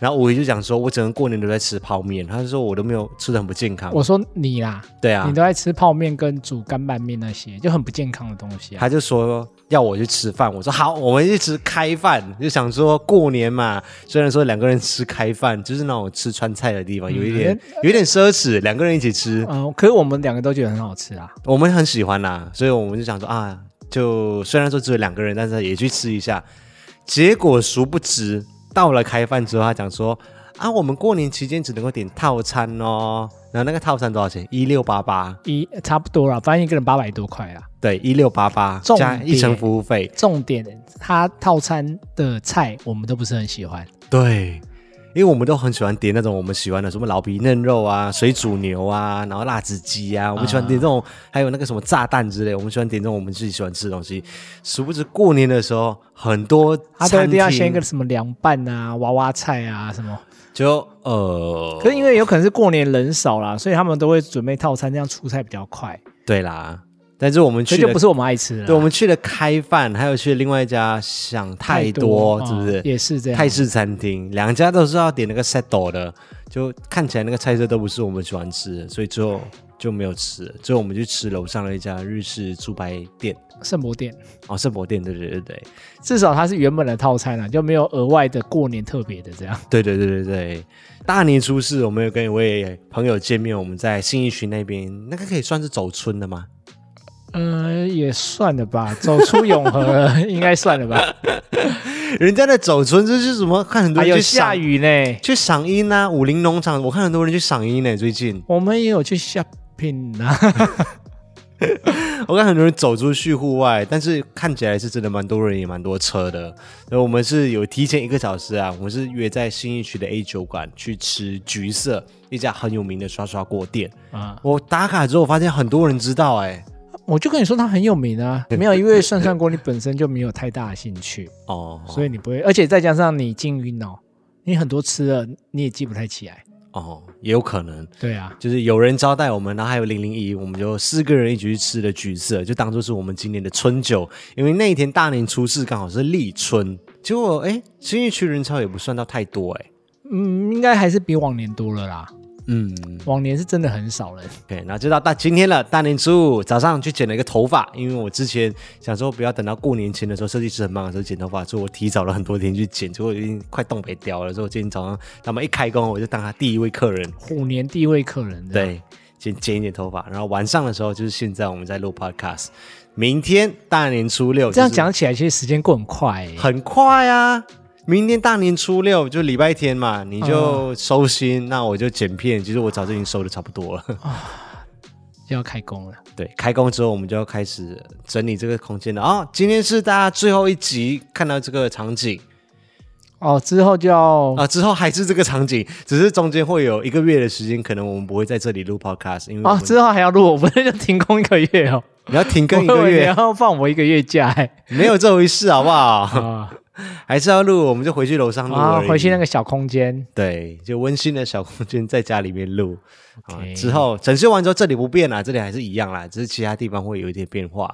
[SPEAKER 1] 然后我就讲说，我整个过年都在吃泡面，他就说我都没有吃的很不健康。
[SPEAKER 2] 我说你啦，
[SPEAKER 1] 对啊，
[SPEAKER 2] 你都在吃泡面跟煮干拌面那些，就很不健康的东西啊。
[SPEAKER 1] 他就说要我去吃饭，我说好，我们一起吃开饭，就想说过年嘛，虽然说两个人吃开饭，就是那种吃川菜的地方，有一点有一点奢侈，两个人一起吃。
[SPEAKER 2] 嗯，可是我们两个都觉得很好吃啊，
[SPEAKER 1] 我们很喜欢呐，所以我们就想说啊，就虽然说只有两个人，但是也去吃一下。结果殊不知。到了开饭之后，他讲说：“啊，我们过年期间只能够点套餐哦。然后那个套餐多少钱？一六八八，
[SPEAKER 2] 一差不多了，反正一个人八百多块啊。
[SPEAKER 1] 对，一六八八加一层服务费。
[SPEAKER 2] 重点，他套餐的菜我们都不是很喜欢。
[SPEAKER 1] 对。因为我们都很喜欢点那种我们喜欢的，什么老皮嫩肉啊、水煮牛啊，然后辣子鸡啊，我们喜欢点这种，啊、还有那个什么炸弹之类，我们喜欢点这种我们自己喜欢吃的东西。殊不知过年的时候，很多餐厅、啊、一定要先一个什么凉拌啊、娃娃菜啊什么，就呃，
[SPEAKER 2] 可是因为有可能是过年人少啦，所以他们都会准备套餐，这样出菜比较快。
[SPEAKER 1] 对啦。但是我们去
[SPEAKER 2] 就不是我们爱吃的，
[SPEAKER 1] 对，我们去了开饭，还有去了另外一家想太多，太多是不是？
[SPEAKER 2] 哦、也是这样。
[SPEAKER 1] 泰式餐厅，两家都是要点那个 settle 的，就看起来那个菜色都不是我们喜欢吃的，所以最后就没有吃了。最后我们去吃楼上的一家日式猪排店，
[SPEAKER 2] 圣博店。
[SPEAKER 1] 哦，圣博店，对对对对，
[SPEAKER 2] 至少它是原本的套餐啊，就没有额外的过年特别的这样。
[SPEAKER 1] 对对对对对，大年初四我们有跟一位朋友见面，我们在信义区那边，那个可以算是走村的吗？
[SPEAKER 2] 嗯、呃，也算了吧，走出永和了 [LAUGHS] 应该算了吧。
[SPEAKER 1] 人家的走村这是什么？看很多人去、啊、
[SPEAKER 2] 下雨呢，
[SPEAKER 1] 去赏樱啊，武林农场，我看很多人去赏樱呢。最近
[SPEAKER 2] 我们也有去 shopping 啊。[LAUGHS]
[SPEAKER 1] 我看很多人走出去户外，但是看起来是真的蛮多人，也蛮多车的。所以我们是有提前一个小时啊，我们是约在新义区的 A 酒馆去吃橘色一家很有名的刷刷锅店啊。我打卡之后，我发现很多人知道、欸，哎。
[SPEAKER 2] 我就跟你说，它很有名啊，没有，因为涮涮锅你本身就没有太大的兴趣
[SPEAKER 1] 哦，
[SPEAKER 2] 所以你不会，而且再加上你经营哦，你很多吃了你也记不太起来。
[SPEAKER 1] 哦，也有可能，
[SPEAKER 2] 对啊，
[SPEAKER 1] 就是有人招待我们，然后还有零零一，我们就四个人一起去吃的橘色，就当做是我们今年的春酒，因为那一天大年初四刚好是立春，结果哎，新义区人潮也不算到太多哎，
[SPEAKER 2] 嗯，应该还是比往年多了啦。
[SPEAKER 1] 嗯，
[SPEAKER 2] 往年是真的很少人。
[SPEAKER 1] 对，那就到大今天了，大年初五早上去剪了一个头发，因为我之前想说不要等到过年前的时候，设计师很忙的时候剪头发，所以我提早了很多天去剪，结果已经快冻北掉了。所以我今天早上他们一开工，我就当他第一位客人，
[SPEAKER 2] 虎年第一位客人。
[SPEAKER 1] 对，先剪一点头发，然后晚上的时候就是现在我们在录 podcast，明天大年初六，
[SPEAKER 2] 这样讲起来其实时间过很快，
[SPEAKER 1] 很快啊。明天大年初六就礼拜天嘛，你就收心，嗯、那我就剪片。其实我早就已经收的差不多了，啊，
[SPEAKER 2] 就要开工了。
[SPEAKER 1] 对，开工之后我们就要开始整理这个空间了啊，哦！今天是大家最后一集看到这个场景
[SPEAKER 2] 哦，之后就要
[SPEAKER 1] 啊，之后还是这个场景，只是中间会有一个月的时间，可能我们不会在这里录 podcast，因为啊，
[SPEAKER 2] 之后还要录，我不会就停工一个月哦。
[SPEAKER 1] 你要停更一个月，
[SPEAKER 2] 然后放我一个月假，
[SPEAKER 1] 没有这回事，好不好？啊 [LAUGHS] 还是要录，我们就回去楼上录啊，
[SPEAKER 2] 回去那个小空间，
[SPEAKER 1] 对，就温馨的小空间，在家里面录。之后整修完之后，这里不变啦，这里还是一样啦，只是其他地方会有一点变化。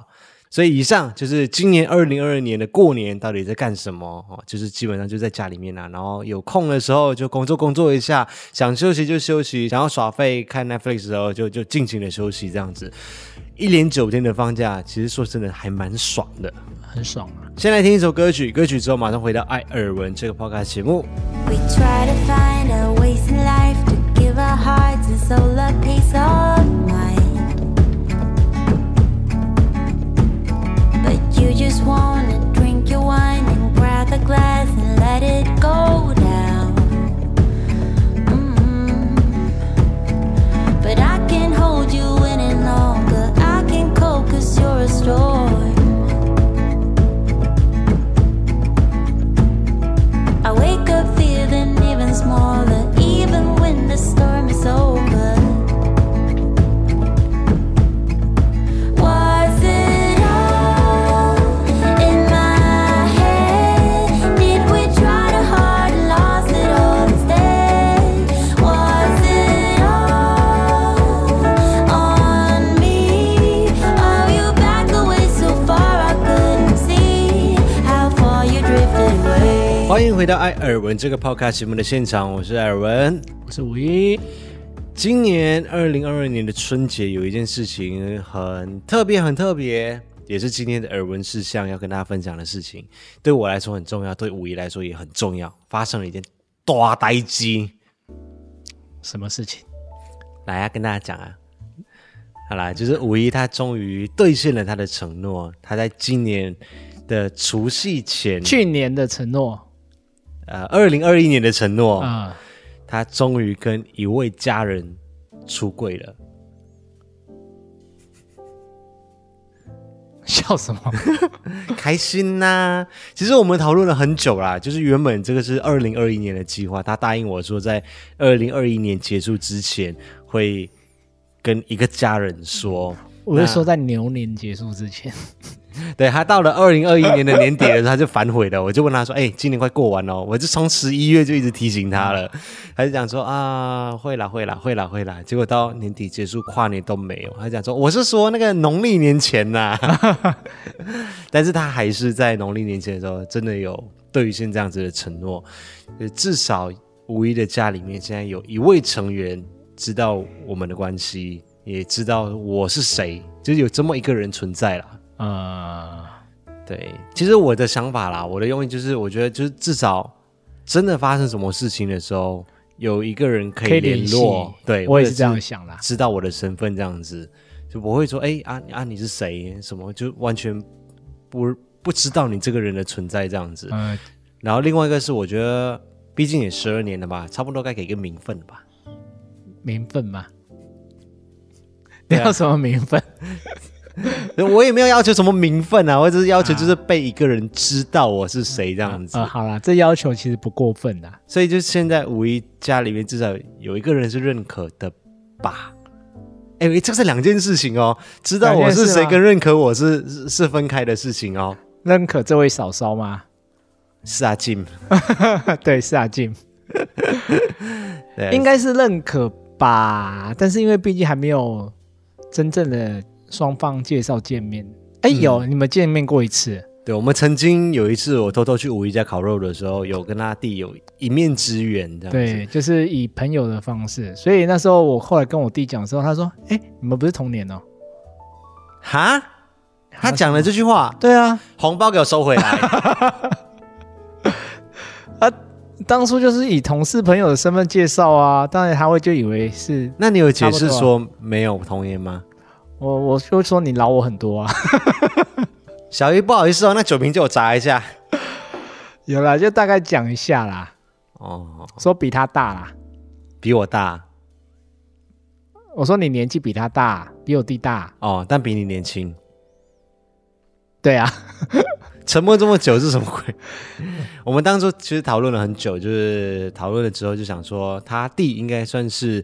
[SPEAKER 1] 所以以上就是今年二零二二年的过年到底在干什么？哦，就是基本上就在家里面啦，然后有空的时候就工作工作一下，想休息就休息，想要耍废看 Netflix 的时候就就尽情的休息，这样子。一连九天的放假，其实说真的还蛮爽的。
[SPEAKER 2] 很爽啊！
[SPEAKER 1] 先来听一首歌曲，歌曲之后马上回到艾尔文这个 podcast 节目。you just
[SPEAKER 3] wanna drink your wine and grab a glass and let it go down. Mm-hmm. But I can't hold you any longer. I can't cope cause you're a storm. I wake up feeling even smaller, even when the storm is over.
[SPEAKER 1] 回到艾尔文这个 podcast 节目的现场，我是艾尔文，
[SPEAKER 2] 我是五一。
[SPEAKER 1] 今年二零二二年的春节有一件事情很特别，很特别，也是今天的耳闻事项要跟大家分享的事情。对我来说很重要，对五一来说也很重要。发生了一件大呆机，
[SPEAKER 2] 什么事情？
[SPEAKER 1] 来啊，跟大家讲啊。好啦，就是五一他终于兑现了他的承诺，他在今年的除夕前，
[SPEAKER 2] 去年的承诺。
[SPEAKER 1] 呃，二零二一年的承诺啊，他终于跟一位家人出柜了。[LAUGHS]
[SPEAKER 2] 笑什么？[LAUGHS]
[SPEAKER 1] 开心呐、啊！其实我们讨论了很久啦，就是原本这个是二零二一年的计划，他答应我说在二零二一年结束之前会跟一个家人说。
[SPEAKER 2] 我是说在牛年结束之前。[LAUGHS]
[SPEAKER 1] 对，他到了二零二一年的年底的时候，[LAUGHS] 他就反悔了。我就问他说：“哎、欸，今年快过完了，我就从十一月就一直提醒他了，他就讲说啊，会啦，会啦，会啦，会啦。结果到年底结束，跨年都没有。他讲说，我是说那个农历年前呐，[LAUGHS] 但是他还是在农历年前的时候，真的有兑现这样子的承诺。至少五一的家里面现在有一位成员知道我们的关系，也知道我是谁，就是有这么一个人存在了。”呃，对，其实我的想法啦，我的用意就是，我觉得就是至少真的发生什么事情的时候，有一个人可以联络。对，
[SPEAKER 2] 我也是这样想啦，
[SPEAKER 1] 知道我的身份这样子，就不会说，哎啊啊，你是谁？什么就完全不不知道你这个人的存在这样子。嗯，然后另外一个是，我觉得毕竟也十二年了吧，差不多该给一个名分了吧？
[SPEAKER 2] 名分嘛？你 [LAUGHS] 要什么名分？[LAUGHS] [LAUGHS]
[SPEAKER 1] 我也没有要求什么名分啊，我只是要求就是被一个人知道我是谁这样子。
[SPEAKER 2] 啊，啊，好啦，这要求其实不过分的。
[SPEAKER 1] 所以就现在五一家里面至少有一个人是认可的吧？哎、欸，这是两件事情哦，知道我是谁跟认可我是是，是分开的事情哦。
[SPEAKER 2] 认可这位嫂嫂吗？
[SPEAKER 1] 是阿静，[LAUGHS]
[SPEAKER 2] 对，是阿静，[LAUGHS] 应该是认可吧？但是因为毕竟还没有真正的。双方介绍见面，哎、欸，有、嗯、你们见面过一次？
[SPEAKER 1] 对，我们曾经有一次，我偷偷去五一家烤肉的时候，有跟他弟有一面之缘，这样子。
[SPEAKER 2] 对，就是以朋友的方式。所以那时候我后来跟我弟讲的时候，他说：“哎、欸，你们不是同年哦？”
[SPEAKER 1] 哈？他讲了这句话？
[SPEAKER 2] 对啊，
[SPEAKER 1] 红包给我收回来。[LAUGHS]
[SPEAKER 2] 啊，当初就是以同事朋友的身份介绍啊，当然他会就以为是。
[SPEAKER 1] 那你有解释说没有同年吗？
[SPEAKER 2] 我我就说你老我很多啊，[LAUGHS]
[SPEAKER 1] 小姨不好意思哦，那酒瓶借我砸一下。
[SPEAKER 2] 有啦，就大概讲一下啦。哦，说比他大啦，
[SPEAKER 1] 比我大。
[SPEAKER 2] 我说你年纪比他大，比我弟大。
[SPEAKER 1] 哦，但比你年轻。
[SPEAKER 2] 对啊，[LAUGHS]
[SPEAKER 1] 沉默这么久是什么鬼？我们当初其实讨论了很久，就是讨论了之后就想说，他弟应该算是。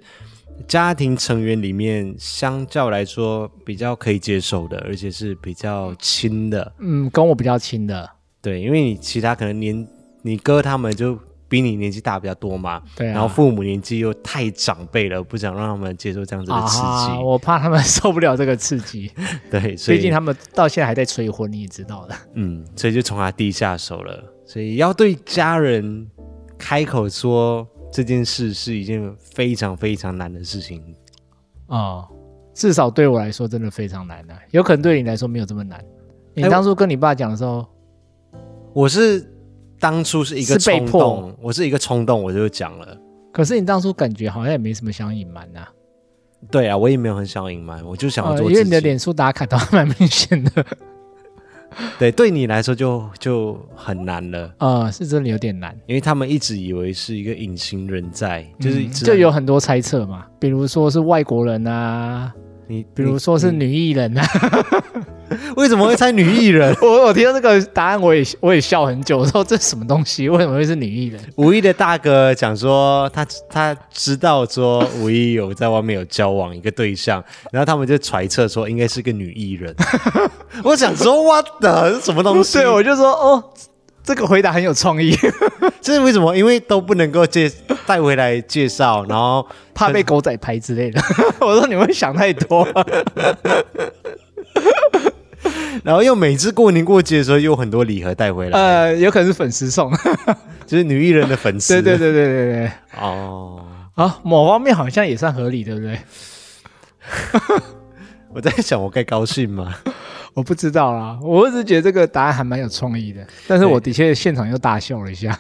[SPEAKER 1] 家庭成员里面，相较来说比较可以接受的，而且是比较亲的。
[SPEAKER 2] 嗯，跟我比较亲的。
[SPEAKER 1] 对，因为你其他可能年，你哥他们就比你年纪大比较多嘛。
[SPEAKER 2] 对啊。
[SPEAKER 1] 然后父母年纪又太长辈了，不想让他们接受这样子的刺激。
[SPEAKER 2] 啊，我怕他们受不了这个刺激。[LAUGHS]
[SPEAKER 1] 对，所以，毕
[SPEAKER 2] 竟他们到现在还在催婚，你也知道的。
[SPEAKER 1] 嗯，所以就从他弟下手了。所以要对家人开口说。这件事是一件非常非常难的事情
[SPEAKER 2] 啊、哦，至少对我来说真的非常难的、啊。有可能对你来说没有这么难。你当初跟你爸讲的时候，
[SPEAKER 1] 我是当初是一个冲动，我是一个冲动，我就讲了。
[SPEAKER 2] 可是你当初感觉好像也没什么想隐瞒呐。
[SPEAKER 1] 对啊，我也没有很想隐瞒，我就想要做、呃。因
[SPEAKER 2] 为你的脸书打卡都还蛮明显的。[LAUGHS]
[SPEAKER 1] 对，对你来说就就很难了。
[SPEAKER 2] 啊、呃，是真的有点难，
[SPEAKER 1] 因为他们一直以为是一个隐形人在，就是、嗯、
[SPEAKER 2] 就有很多猜测嘛，比如说是外国人啊，你比如说是女艺人啊。[LAUGHS]
[SPEAKER 1] 为什么会猜女艺人？[LAUGHS]
[SPEAKER 2] 我我听到这个答案，我也我也笑很久。我说这什么东西？为什么会是女艺人？
[SPEAKER 1] 五一的大哥讲说，他他知道说五一有在外面有交往一个对象，然后他们就揣测说应该是个女艺人。[LAUGHS] 我想说，what the 什么东西？
[SPEAKER 2] 对，我就说哦，这个回答很有创意。[LAUGHS]
[SPEAKER 1] 这是为什么？因为都不能够介带回来介绍，然后
[SPEAKER 2] 怕被狗仔拍之类的。[LAUGHS] 我说你会想太多。[LAUGHS]
[SPEAKER 1] 然后又每次过年过节的时候，又很多礼盒带回来。
[SPEAKER 2] 呃，有可能是粉丝送，
[SPEAKER 1] 就是女艺人的粉丝。
[SPEAKER 2] 对对对对对对。
[SPEAKER 1] 哦，
[SPEAKER 2] 啊，某方面好像也算合理，对不对？
[SPEAKER 1] 我在想，我该高兴吗？
[SPEAKER 2] 我不知道啦，我一直觉得这个答案还蛮有创意的，但是我的确现场又大笑了一下。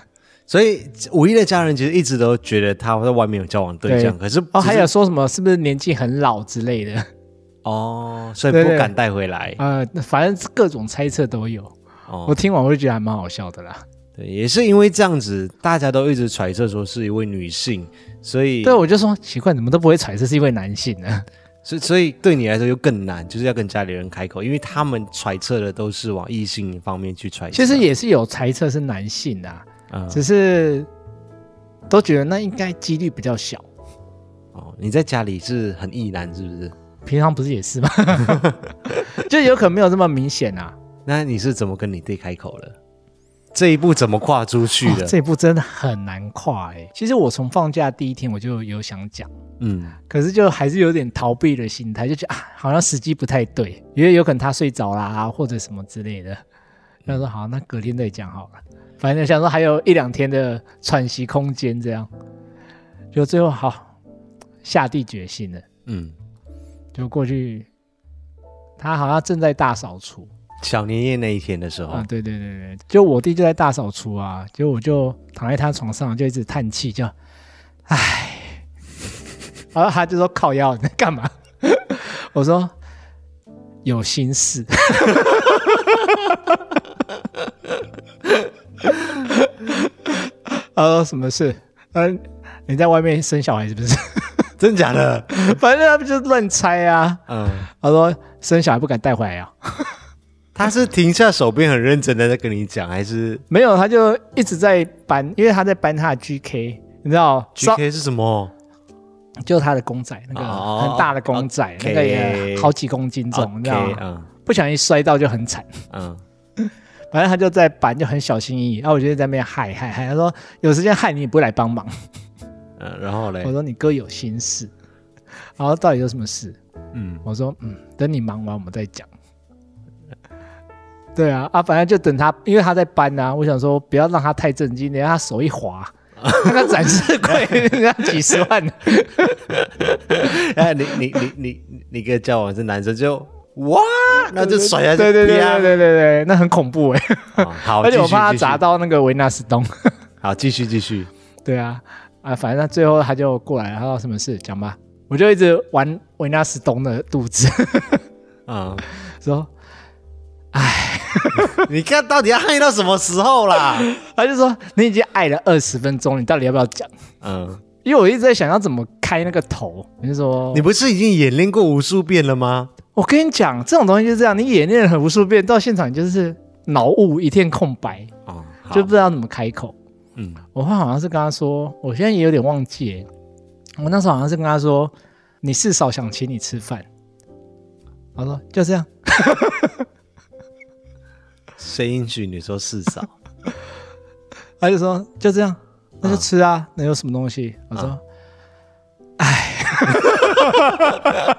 [SPEAKER 1] 所以五一的家人其实一直都觉得他在外面有交往对象，可是
[SPEAKER 2] 哦，还有说什么是不是年纪很老之类的？
[SPEAKER 1] 哦，所以不敢带回来。
[SPEAKER 2] 呃，反正各种猜测都有。哦，我听完我就觉得还蛮好笑的啦。
[SPEAKER 1] 对，也是因为这样子，大家都一直揣测说是一位女性，所以
[SPEAKER 2] 对，我就说奇怪，怎么都不会揣测是一位男性呢？
[SPEAKER 1] 所以所以对你来说就更难，就是要跟家里人开口，因为他们揣测的都是往异性方面去揣测。
[SPEAKER 2] 其实也是有猜测是男性啊，
[SPEAKER 1] 嗯，
[SPEAKER 2] 只是都觉得那应该几率比较小。
[SPEAKER 1] 哦，你在家里是很异男是不是？
[SPEAKER 2] 平常不是也是吗？[LAUGHS] 就有可能没有这么明显啊。
[SPEAKER 1] 那你是怎么跟你弟开口了？这一步怎么跨出去的？
[SPEAKER 2] 哦，这一步真的很难跨哎、欸。其实我从放假第一天我就有想讲。
[SPEAKER 1] 嗯，
[SPEAKER 2] 可是就还是有点逃避的心态，就觉得啊，好像时机不太对，因为有可能他睡着啦，或者什么之类的。他、嗯、说好，那隔天再讲好了。反正想说还有一两天的喘息空间，这样就最后好下定决心了。
[SPEAKER 1] 嗯，
[SPEAKER 2] 就过去，他好像正在大扫除。
[SPEAKER 1] 小年夜那一天的时候，
[SPEAKER 2] 啊，对对对对，就我弟就在大扫除啊，结果我就躺在他床上，就一直叹气，就唉。[LAUGHS] 然后他就说：“靠腰，你在干嘛？” [LAUGHS] 我说：“有心事。[LAUGHS] ”他说：“什么事？嗯，你在外面生小孩是不是？
[SPEAKER 1] 真假的？
[SPEAKER 2] 反正他们就乱猜啊。”嗯，他说：“生小孩不敢带回来啊。”
[SPEAKER 1] 他是停下手边很认真的在跟你讲，还是
[SPEAKER 2] 没有？他就一直在搬，因为他在搬他的 GK，你知道
[SPEAKER 1] GK 是什么？
[SPEAKER 2] 就他的公仔，那个很大的公仔，oh, okay. 那个也好几公斤重，okay, 你知道吗？
[SPEAKER 1] 嗯，
[SPEAKER 2] 不小心摔到就很惨。
[SPEAKER 1] 嗯，[LAUGHS]
[SPEAKER 2] 反正他就在搬，就很小心翼翼。然后我就在那边嗨嗨嗨，他说有时间嗨你也不会来帮忙。
[SPEAKER 1] 嗯，然后嘞，
[SPEAKER 2] 我说你哥有心事。然后到底有什么事？
[SPEAKER 1] 嗯，
[SPEAKER 2] 我说嗯，等你忙完我们再讲。对啊啊，反正就等他，因为他在搬啊。我想说不要让他太震惊，等下他手一滑。那个展示柜人家几十万，
[SPEAKER 1] 哎，你你你你你跟交往是男生就哇，那就甩下去，
[SPEAKER 2] 对对对对对对，那很恐怖哎。
[SPEAKER 1] 好，
[SPEAKER 2] 而且我怕他砸到那个维纳斯东。
[SPEAKER 1] 好，继续继续。
[SPEAKER 2] 对啊啊，反正他最后他就过来，他说什么事讲吧，我就一直玩维纳斯东的肚子。
[SPEAKER 1] 啊，
[SPEAKER 2] 说，哎。[LAUGHS]
[SPEAKER 1] 你看到底要爱到什么时候啦？[LAUGHS]
[SPEAKER 2] 他就说你已经爱了二十分钟，你到底要不要讲？
[SPEAKER 1] 嗯，
[SPEAKER 2] 因为我一直在想要怎么开那个头。你就说
[SPEAKER 1] 你不是已经演练过无数遍了吗？
[SPEAKER 2] 我跟你讲，这种东西就是这样，你演练了很无数遍，到现场就是脑雾一片空白，
[SPEAKER 1] 哦，
[SPEAKER 2] 就不知道怎么开口。
[SPEAKER 1] 嗯，
[SPEAKER 2] 我好像是跟他说，我现在也有点忘记，我那时候好像是跟他说，你至少想请你吃饭。他说就这样。[LAUGHS]
[SPEAKER 1] 谁允许你说事少？[LAUGHS]
[SPEAKER 2] 他就说就这样，那就吃啊，啊那有什么东西？我说，哎、[LAUGHS]
[SPEAKER 1] 啊，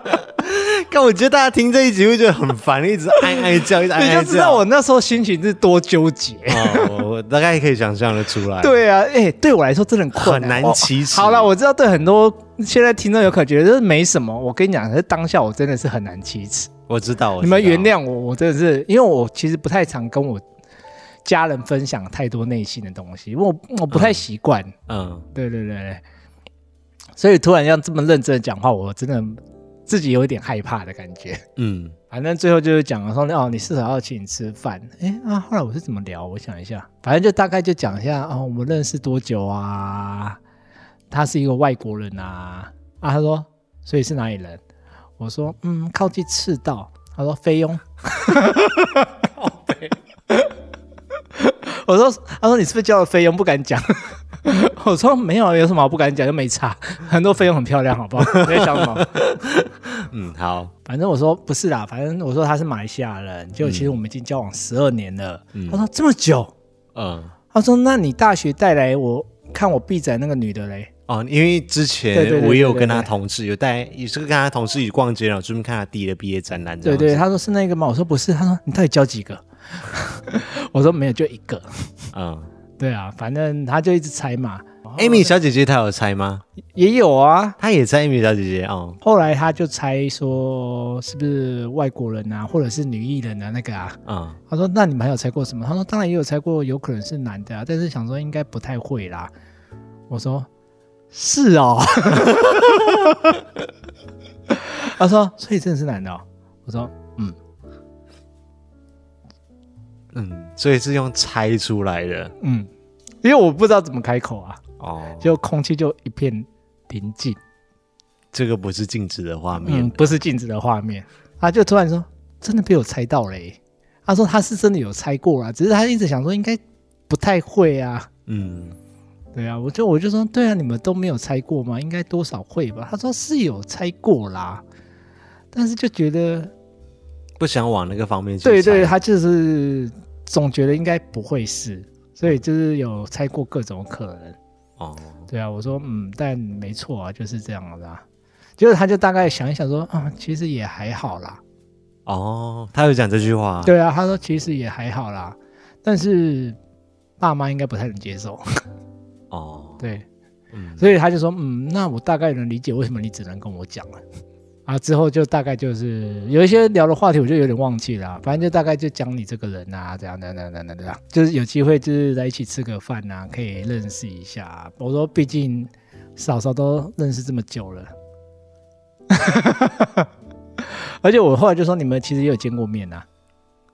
[SPEAKER 1] 但我觉得大家听这一集会觉得很烦，一直哀哀叫，一直哀哀叫。你
[SPEAKER 2] 就知道我那时候心情是多纠结。
[SPEAKER 1] 哦，我大概可以想象得出来。
[SPEAKER 2] 对啊，哎、欸，对我来说真的很困难，
[SPEAKER 1] 很难启齿。
[SPEAKER 2] 好了，我知道对很多现在听众有可能觉得这没什么。我跟你讲，可是当下我真的是很难启齿。
[SPEAKER 1] 我知道，我知道，
[SPEAKER 2] 你们原谅我，我真的是，因为我其实不太常跟我家人分享太多内心的东西，因为我我不太习惯。
[SPEAKER 1] 嗯，嗯
[SPEAKER 2] 对对对，所以突然要这么认真的讲话，我真的自己有一点害怕的感觉。
[SPEAKER 1] 嗯，
[SPEAKER 2] 反正最后就是讲了说，哦，你至少要请你吃饭？哎，啊，后来我是怎么聊？我想一下，反正就大概就讲一下，哦，我们认识多久啊？他是一个外国人啊，啊，他说，所以是哪里人？我说嗯，靠近赤道。他说菲佣。我说，他说你是不是叫了菲佣？不敢讲。[LAUGHS] 我说没有，有什么我不敢讲？就没差。很多菲佣很漂亮，好不好？没想什么。[LAUGHS]
[SPEAKER 1] 嗯，好。
[SPEAKER 2] 反正我说不是啦，反正我说他是马来西亚人。结果其实我们已经交往十二年了。嗯。他说这么久。
[SPEAKER 1] 嗯。
[SPEAKER 2] 他说那你大学带来我看我毕仔那个女的嘞？
[SPEAKER 1] 哦，因为之前我也有跟他同事有带，也是跟他同事一起逛街，然后顺便看他弟的毕业展览。
[SPEAKER 2] 对对，他说是那个吗？我说不是。他说你到底交几个？[LAUGHS] 我说没有，就一个。
[SPEAKER 1] 嗯，[LAUGHS]
[SPEAKER 2] 对啊，反正他就一直猜嘛。
[SPEAKER 1] Amy 小姐姐她有猜吗？
[SPEAKER 2] 也有啊，
[SPEAKER 1] 她也猜 Amy 小姐姐哦。
[SPEAKER 2] 后来他就猜说是不是外国人啊，或者是女艺人啊那个啊。
[SPEAKER 1] 嗯，
[SPEAKER 2] 他说那你们还有猜过什么？他说当然也有猜过，有可能是男的啊，但是想说应该不太会啦。我说。是哦，[LAUGHS] 他说，所以真的是男的哦。我说，嗯，
[SPEAKER 1] 嗯，所以是用猜出来的。
[SPEAKER 2] 嗯，因为我不知道怎么开口啊。
[SPEAKER 1] 哦，
[SPEAKER 2] 就空气就一片宁静。
[SPEAKER 1] 这个不是静止的画面，
[SPEAKER 2] 嗯，不是静止的画面。他就突然说：“真的被我猜到嘞、欸。”他说：“他是真的有猜过啊，只是他一直想说应该不太会啊。”嗯，对啊，我就我就说：“对啊，你们都没有猜过吗？应该多少会吧？”他说：“是有猜过啦，但是就觉得
[SPEAKER 1] 不想往那个方面去。”
[SPEAKER 2] 对对，他就是总觉得应该不会是，所以就是有猜过各种可能。哦，对啊，我说嗯，但没错啊，就是这样的啊。就是他就大概想一想说，啊，其实也还好啦。
[SPEAKER 1] 哦，他有讲这句话。
[SPEAKER 2] 对啊，他说其实也还好啦，但是爸妈应该不太能接受。哦，对，嗯，所以他就说，嗯，那我大概能理解为什么你只能跟我讲了。啊，之后就大概就是有一些聊的话题，我就有点忘记了。反正就大概就讲你这个人啊，这样、怎样、怎样、怎样、就是有机会就是在一起吃个饭啊，可以认识一下。我说，毕竟嫂嫂都认识这么久了，[LAUGHS] 而且我后来就说，你们其实也有见过面呐。啊，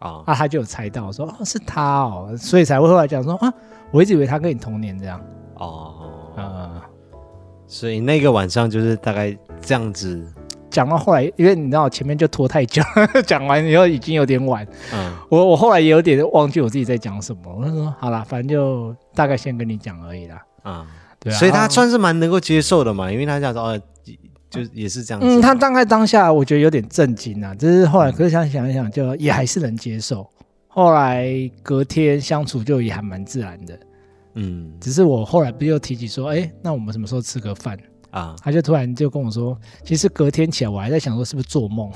[SPEAKER 2] 啊，他就有猜到，说哦是他哦，所以才会后来讲说啊，我一直以为他跟你同年这样。哦，嗯，
[SPEAKER 1] 所以那个晚上就是大概这样子。
[SPEAKER 2] 讲到后来，因为你知道前面就拖太久，[LAUGHS] 讲完以后已经有点晚。嗯，我我后来也有点忘记我自己在讲什么。我就说好啦，反正就大概先跟你讲而已啦。
[SPEAKER 1] 嗯，对啊。所以他算是蛮能够接受的嘛，因为他讲说哦，就也是这样子。
[SPEAKER 2] 嗯，他大概当下我觉得有点震惊啊，就是后来可是想想一想，就也还是能接受。后来隔天相处就也还蛮自然的。嗯，只是我后来不是又提起说，哎，那我们什么时候吃个饭？啊！他就突然就跟我说，其实隔天起来我还在想说是不是做梦。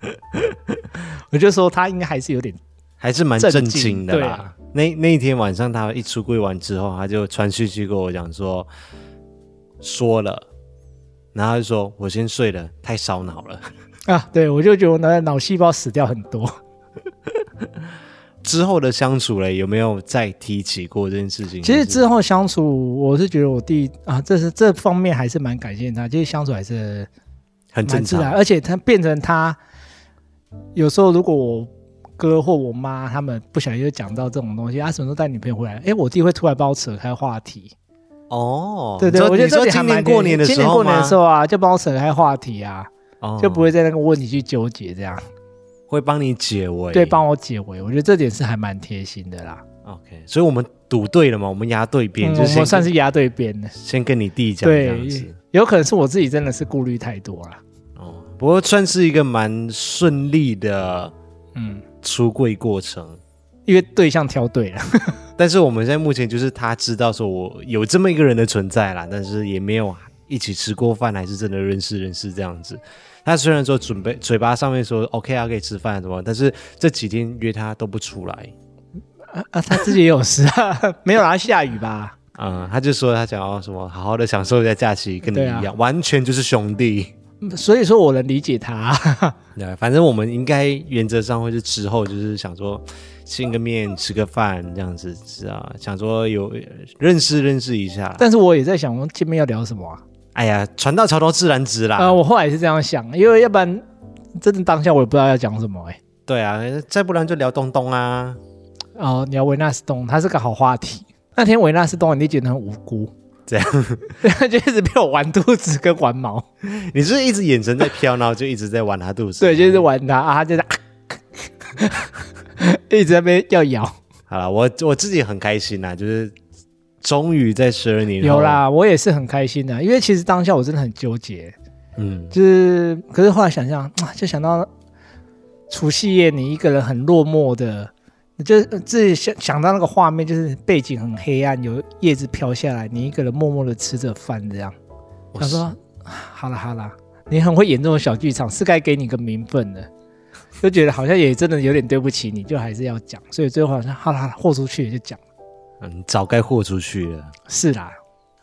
[SPEAKER 2] [LAUGHS] 我就说他应该还是有点，
[SPEAKER 1] 还是蛮震惊的啦。那那一天晚上他一出柜完之后，他就传讯息跟我讲说说了，然后他就说我先睡了，太烧脑了。
[SPEAKER 2] 啊，对，我就觉得我的脑细胞死掉很多。
[SPEAKER 1] 之后的相处嘞，有没有再提起过这件事情？
[SPEAKER 2] 其实之后相处，我是觉得我弟啊，这是这方面还是蛮感谢他。其实相处还是
[SPEAKER 1] 很正常，
[SPEAKER 2] 而且他变成他有时候，如果我哥或我妈他们不小心就讲到这种东西，他、啊、什么时候带女朋友回来？哎，我弟会突然帮我扯开话题。哦，对对，我觉得这里还蛮
[SPEAKER 1] 过年的时候，
[SPEAKER 2] 今年过年的时候啊，就帮我扯开话题啊，哦、就不会在那个问题去纠结这样。
[SPEAKER 1] 会帮你解围，
[SPEAKER 2] 对，帮我解围，我觉得这点是还蛮贴心的啦。
[SPEAKER 1] OK，所以我们赌对了嘛，我们压对边，嗯、就是
[SPEAKER 2] 我算是压对边的。
[SPEAKER 1] 先跟你弟讲这样子，
[SPEAKER 2] 对，有可能是我自己真的是顾虑太多了。
[SPEAKER 1] 哦，不过算是一个蛮顺利的，嗯，出柜过程，
[SPEAKER 2] 因为对象挑对了。[LAUGHS]
[SPEAKER 1] 但是我们现在目前就是他知道说我有这么一个人的存在啦，但是也没有一起吃过饭，还是真的认识认识这样子。他虽然说准备嘴巴上面说 OK 啊，可以吃饭什么，但是这几天约他都不出来。
[SPEAKER 2] 啊啊，他自己也有事啊，[LAUGHS] 没有啊下雨吧？
[SPEAKER 1] 嗯，他就说他想要什么，好好的享受一下假期，跟你一样，啊、完全就是兄弟。
[SPEAKER 2] 所以说我能理解他。[LAUGHS]
[SPEAKER 1] 对，反正我们应该原则上会是之后就是想说见个面吃个饭这样子，是啊，想说有认识认识一下。
[SPEAKER 2] 但是我也在想，见面要聊什么啊？
[SPEAKER 1] 哎呀，船到桥头自然直啦。
[SPEAKER 2] 啊、呃，我后来也是这样想，因为要不然真的当下我也不知道要讲什么哎、欸。
[SPEAKER 1] 对啊，再不然就聊东东啊。
[SPEAKER 2] 哦，聊维纳斯东，它是个好话题。那天维纳斯东，你觉得很无辜，
[SPEAKER 1] 这样，[LAUGHS]
[SPEAKER 2] 他，就一直被我玩肚子跟玩毛。
[SPEAKER 1] 你是，是一直眼神在飘，然后就一直在玩他肚子。
[SPEAKER 2] 对，就是玩他啊，他就在、是，[LAUGHS] 一直在那边要咬。
[SPEAKER 1] 好了，我我自己很开心呐，就是。终于在十二年后
[SPEAKER 2] 有啦，我也是很开心的，因为其实当下我真的很纠结，嗯，就是可是后来想想，就想到除夕夜你一个人很落寞的，就自己想想到那个画面，就是背景很黑暗，有叶子飘下来，你一个人默默的吃着饭这样，想说好了好了，你很会演这种小剧场，是该给你个名分的，就觉得好像也真的有点对不起你，就还是要讲，所以最后好像好了豁出去就讲。
[SPEAKER 1] 嗯，早该豁出去了。
[SPEAKER 2] 是啦，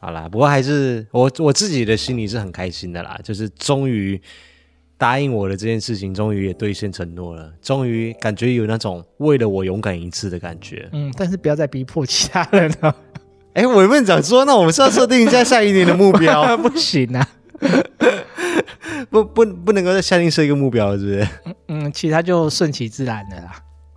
[SPEAKER 1] 好啦，不过还是我我自己的心里是很开心的啦，就是终于答应我的这件事情，终于也兑现承诺了，终于感觉有那种为了我勇敢一次的感觉。
[SPEAKER 2] 嗯，但是不要再逼迫其他人了。[LAUGHS]
[SPEAKER 1] 哎，我原本想说，那我们是要设定一下下一年的目标？[LAUGHS]
[SPEAKER 2] 不行啊，[LAUGHS]
[SPEAKER 1] 不不不能够再下定设一个目标，是不是？
[SPEAKER 2] 嗯，其他就顺其自然的啦。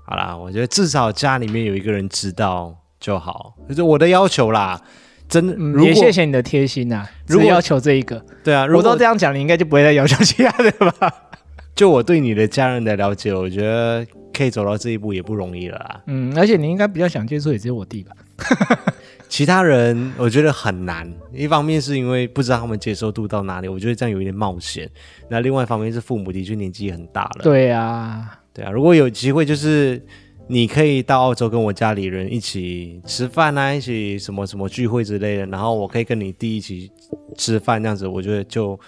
[SPEAKER 1] 好啦，我觉得至少家里面有一个人知道就好，就是我的要求啦。真的，
[SPEAKER 2] 嗯、也谢谢你的贴心呐、啊。如果要求这一个，
[SPEAKER 1] 对啊，
[SPEAKER 2] 如果都这样讲，你应该就不会再要求其他的吧？[LAUGHS]
[SPEAKER 1] 就我对你的家人的了解，我觉得可以走到这一步也不容易了啦。
[SPEAKER 2] 嗯，而且你应该比较想接触，也只有我弟吧？
[SPEAKER 1] 其他人我觉得很难，一方面是因为不知道他们接受度到哪里，我觉得这样有一点冒险。那另外一方面是父母的确年纪很大了。
[SPEAKER 2] 对啊，
[SPEAKER 1] 对啊，如果有机会，就是。你可以到澳洲跟我家里人一起吃饭啊，一起什么什么聚会之类的，然后我可以跟你弟一起吃饭，这样子我觉得就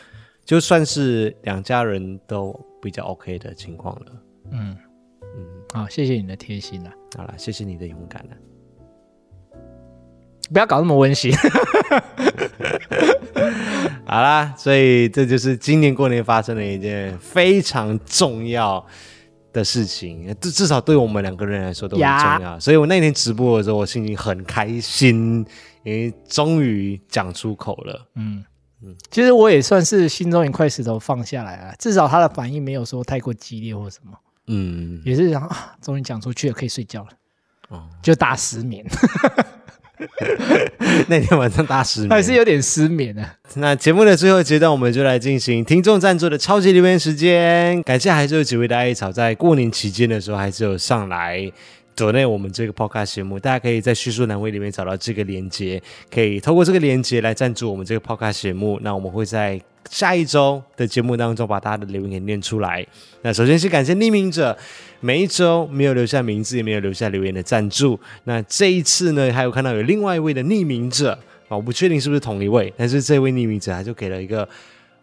[SPEAKER 1] 就算是两家人都比较 OK 的情况了。
[SPEAKER 2] 嗯嗯，好，谢谢你的贴心啊。
[SPEAKER 1] 好了，谢谢你的勇敢了。
[SPEAKER 2] 不要搞那么温馨。[LAUGHS]
[SPEAKER 1] 好啦，所以这就是今年过年发生的一件非常重要的事情，至至少对我们两个人来说都很重要，所以我那天直播的时候，我心情很开心，因为终于讲出口了。
[SPEAKER 2] 嗯嗯，其实我也算是心中一块石头放下来了，至少他的反应没有说太过激烈或什么。嗯，也是想啊，终于讲出去了，可以睡觉了。哦，就打失眠。[LAUGHS]
[SPEAKER 1] 那天晚上大失眠，
[SPEAKER 2] 还是有点失眠啊。
[SPEAKER 1] 那节目的最后阶段，我们就来进行听众赞助的超级留言时间。感谢还是有几位的艾草，在过年期间的时候，还是有上来 donate 我们这个 podcast 节目。大家可以在叙述栏位里面找到这个连接，可以透过这个连接来赞助我们这个 podcast 节目。那我们会在下一周的节目当中把大家的留言给念出来。那首先是感谢匿名者。每一周没有留下名字，也没有留下留言的赞助。那这一次呢，还有看到有另外一位的匿名者啊，我不确定是不是同一位，但是这位匿名者他就给了一个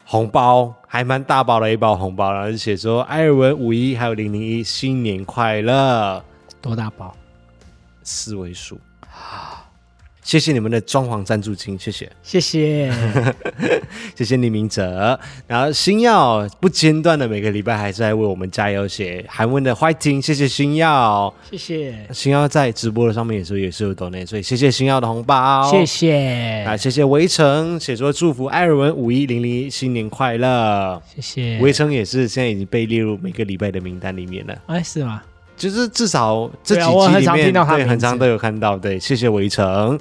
[SPEAKER 1] 红包，还蛮大包的一包红包，然后就写说：“艾尔文五一还有零零一新年快乐。”
[SPEAKER 2] 多大包？
[SPEAKER 1] 四位数。谢谢你们的装潢赞助金，谢谢，
[SPEAKER 2] 谢谢，[LAUGHS]
[SPEAKER 1] 谢谢匿名者。然后星耀不间断的每个礼拜还是在为我们加油写韩文的 fighting，谢谢星耀，
[SPEAKER 2] 谢谢。
[SPEAKER 1] 星耀在直播的上面也是也是有 donate，所以谢谢星耀的红包，
[SPEAKER 2] 谢谢。
[SPEAKER 1] 啊，谢谢围城写说祝福艾尔文五一零零一新年快乐，
[SPEAKER 2] 谢谢。
[SPEAKER 1] 围城也是现在已经被列入每个礼拜的名单里面了，
[SPEAKER 2] 哎是吗？
[SPEAKER 1] 就是至少这几集里面，对，很常都有看到。对，谢谢围城。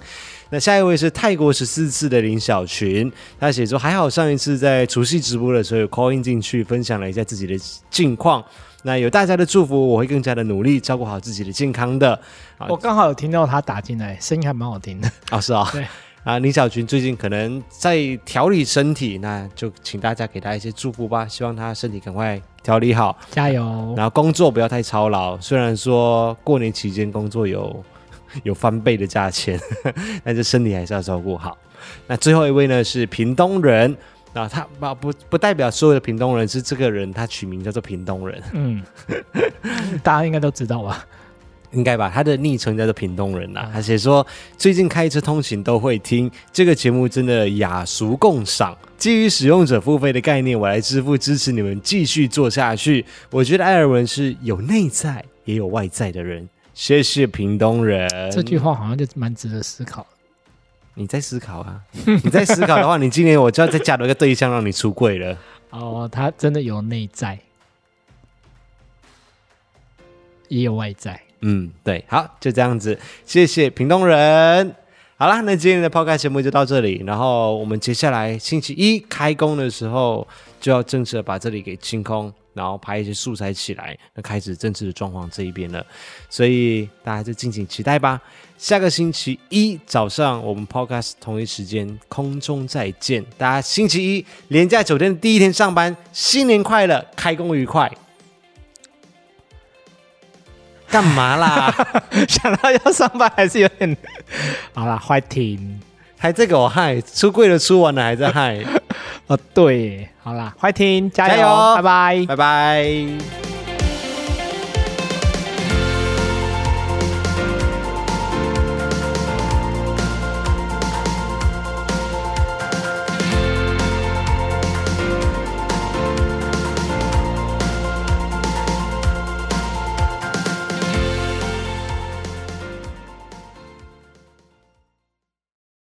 [SPEAKER 1] 那下一位是泰国十四次的林小群，他写说还好上一次在除夕直播的时候有 call in 进去，分享了一下自己的近况。那有大家的祝福，我会更加的努力照顾好自己的健康的。
[SPEAKER 2] 我刚好有听到他打进来，声音还蛮好听的。
[SPEAKER 1] 啊、哦，是啊、哦。对。啊，林小群最近可能在调理身体，那就请大家给他一些祝福吧，希望他身体赶快调理好，
[SPEAKER 2] 加油。
[SPEAKER 1] 然后工作不要太操劳，虽然说过年期间工作有 [LAUGHS] 有翻倍的价钱，[LAUGHS] 但是身体还是要照顾好。那最后一位呢是屏东人，啊，他不不不代表所有的屏东人，是这个人他取名叫做屏东人，
[SPEAKER 2] 嗯，大家应该都知道吧。
[SPEAKER 1] 应该吧，他的昵称叫做屏东人呐、啊。他写说，最近开车通勤都会听这个节目，真的雅俗共赏。基于使用者付费的概念，我来支付支持你们继续做下去。我觉得艾尔文是有内在也有外在的人。谢谢屏东人，
[SPEAKER 2] 这句话好像就蛮值得思考。
[SPEAKER 1] 你在思考啊？你在思考的话，你今年我就要再加多一个对象让你出柜了。[LAUGHS]
[SPEAKER 2] 哦，他真的有内在，也有外在。
[SPEAKER 1] 嗯，对，好，就这样子，谢谢屏东人。好啦，那今天的 Podcast 节目就到这里，然后我们接下来星期一开工的时候，就要正式的把这里给清空，然后拍一些素材起来，那开始正式的装潢这一边了。所以大家就敬请期待吧。下个星期一早上，我们 Podcast 同一时间空中再见。大家星期一连假酒店第一天上班，新年快乐，开工愉快。干嘛啦？[LAUGHS]
[SPEAKER 2] 想到要上班还是有点 [LAUGHS]…… 好啦，fighting，
[SPEAKER 1] 还这个我嗨，出柜了，出完了还在嗨。[LAUGHS]
[SPEAKER 2] 哦，对，好啦，fighting，加油，加油，拜拜，
[SPEAKER 1] 拜拜。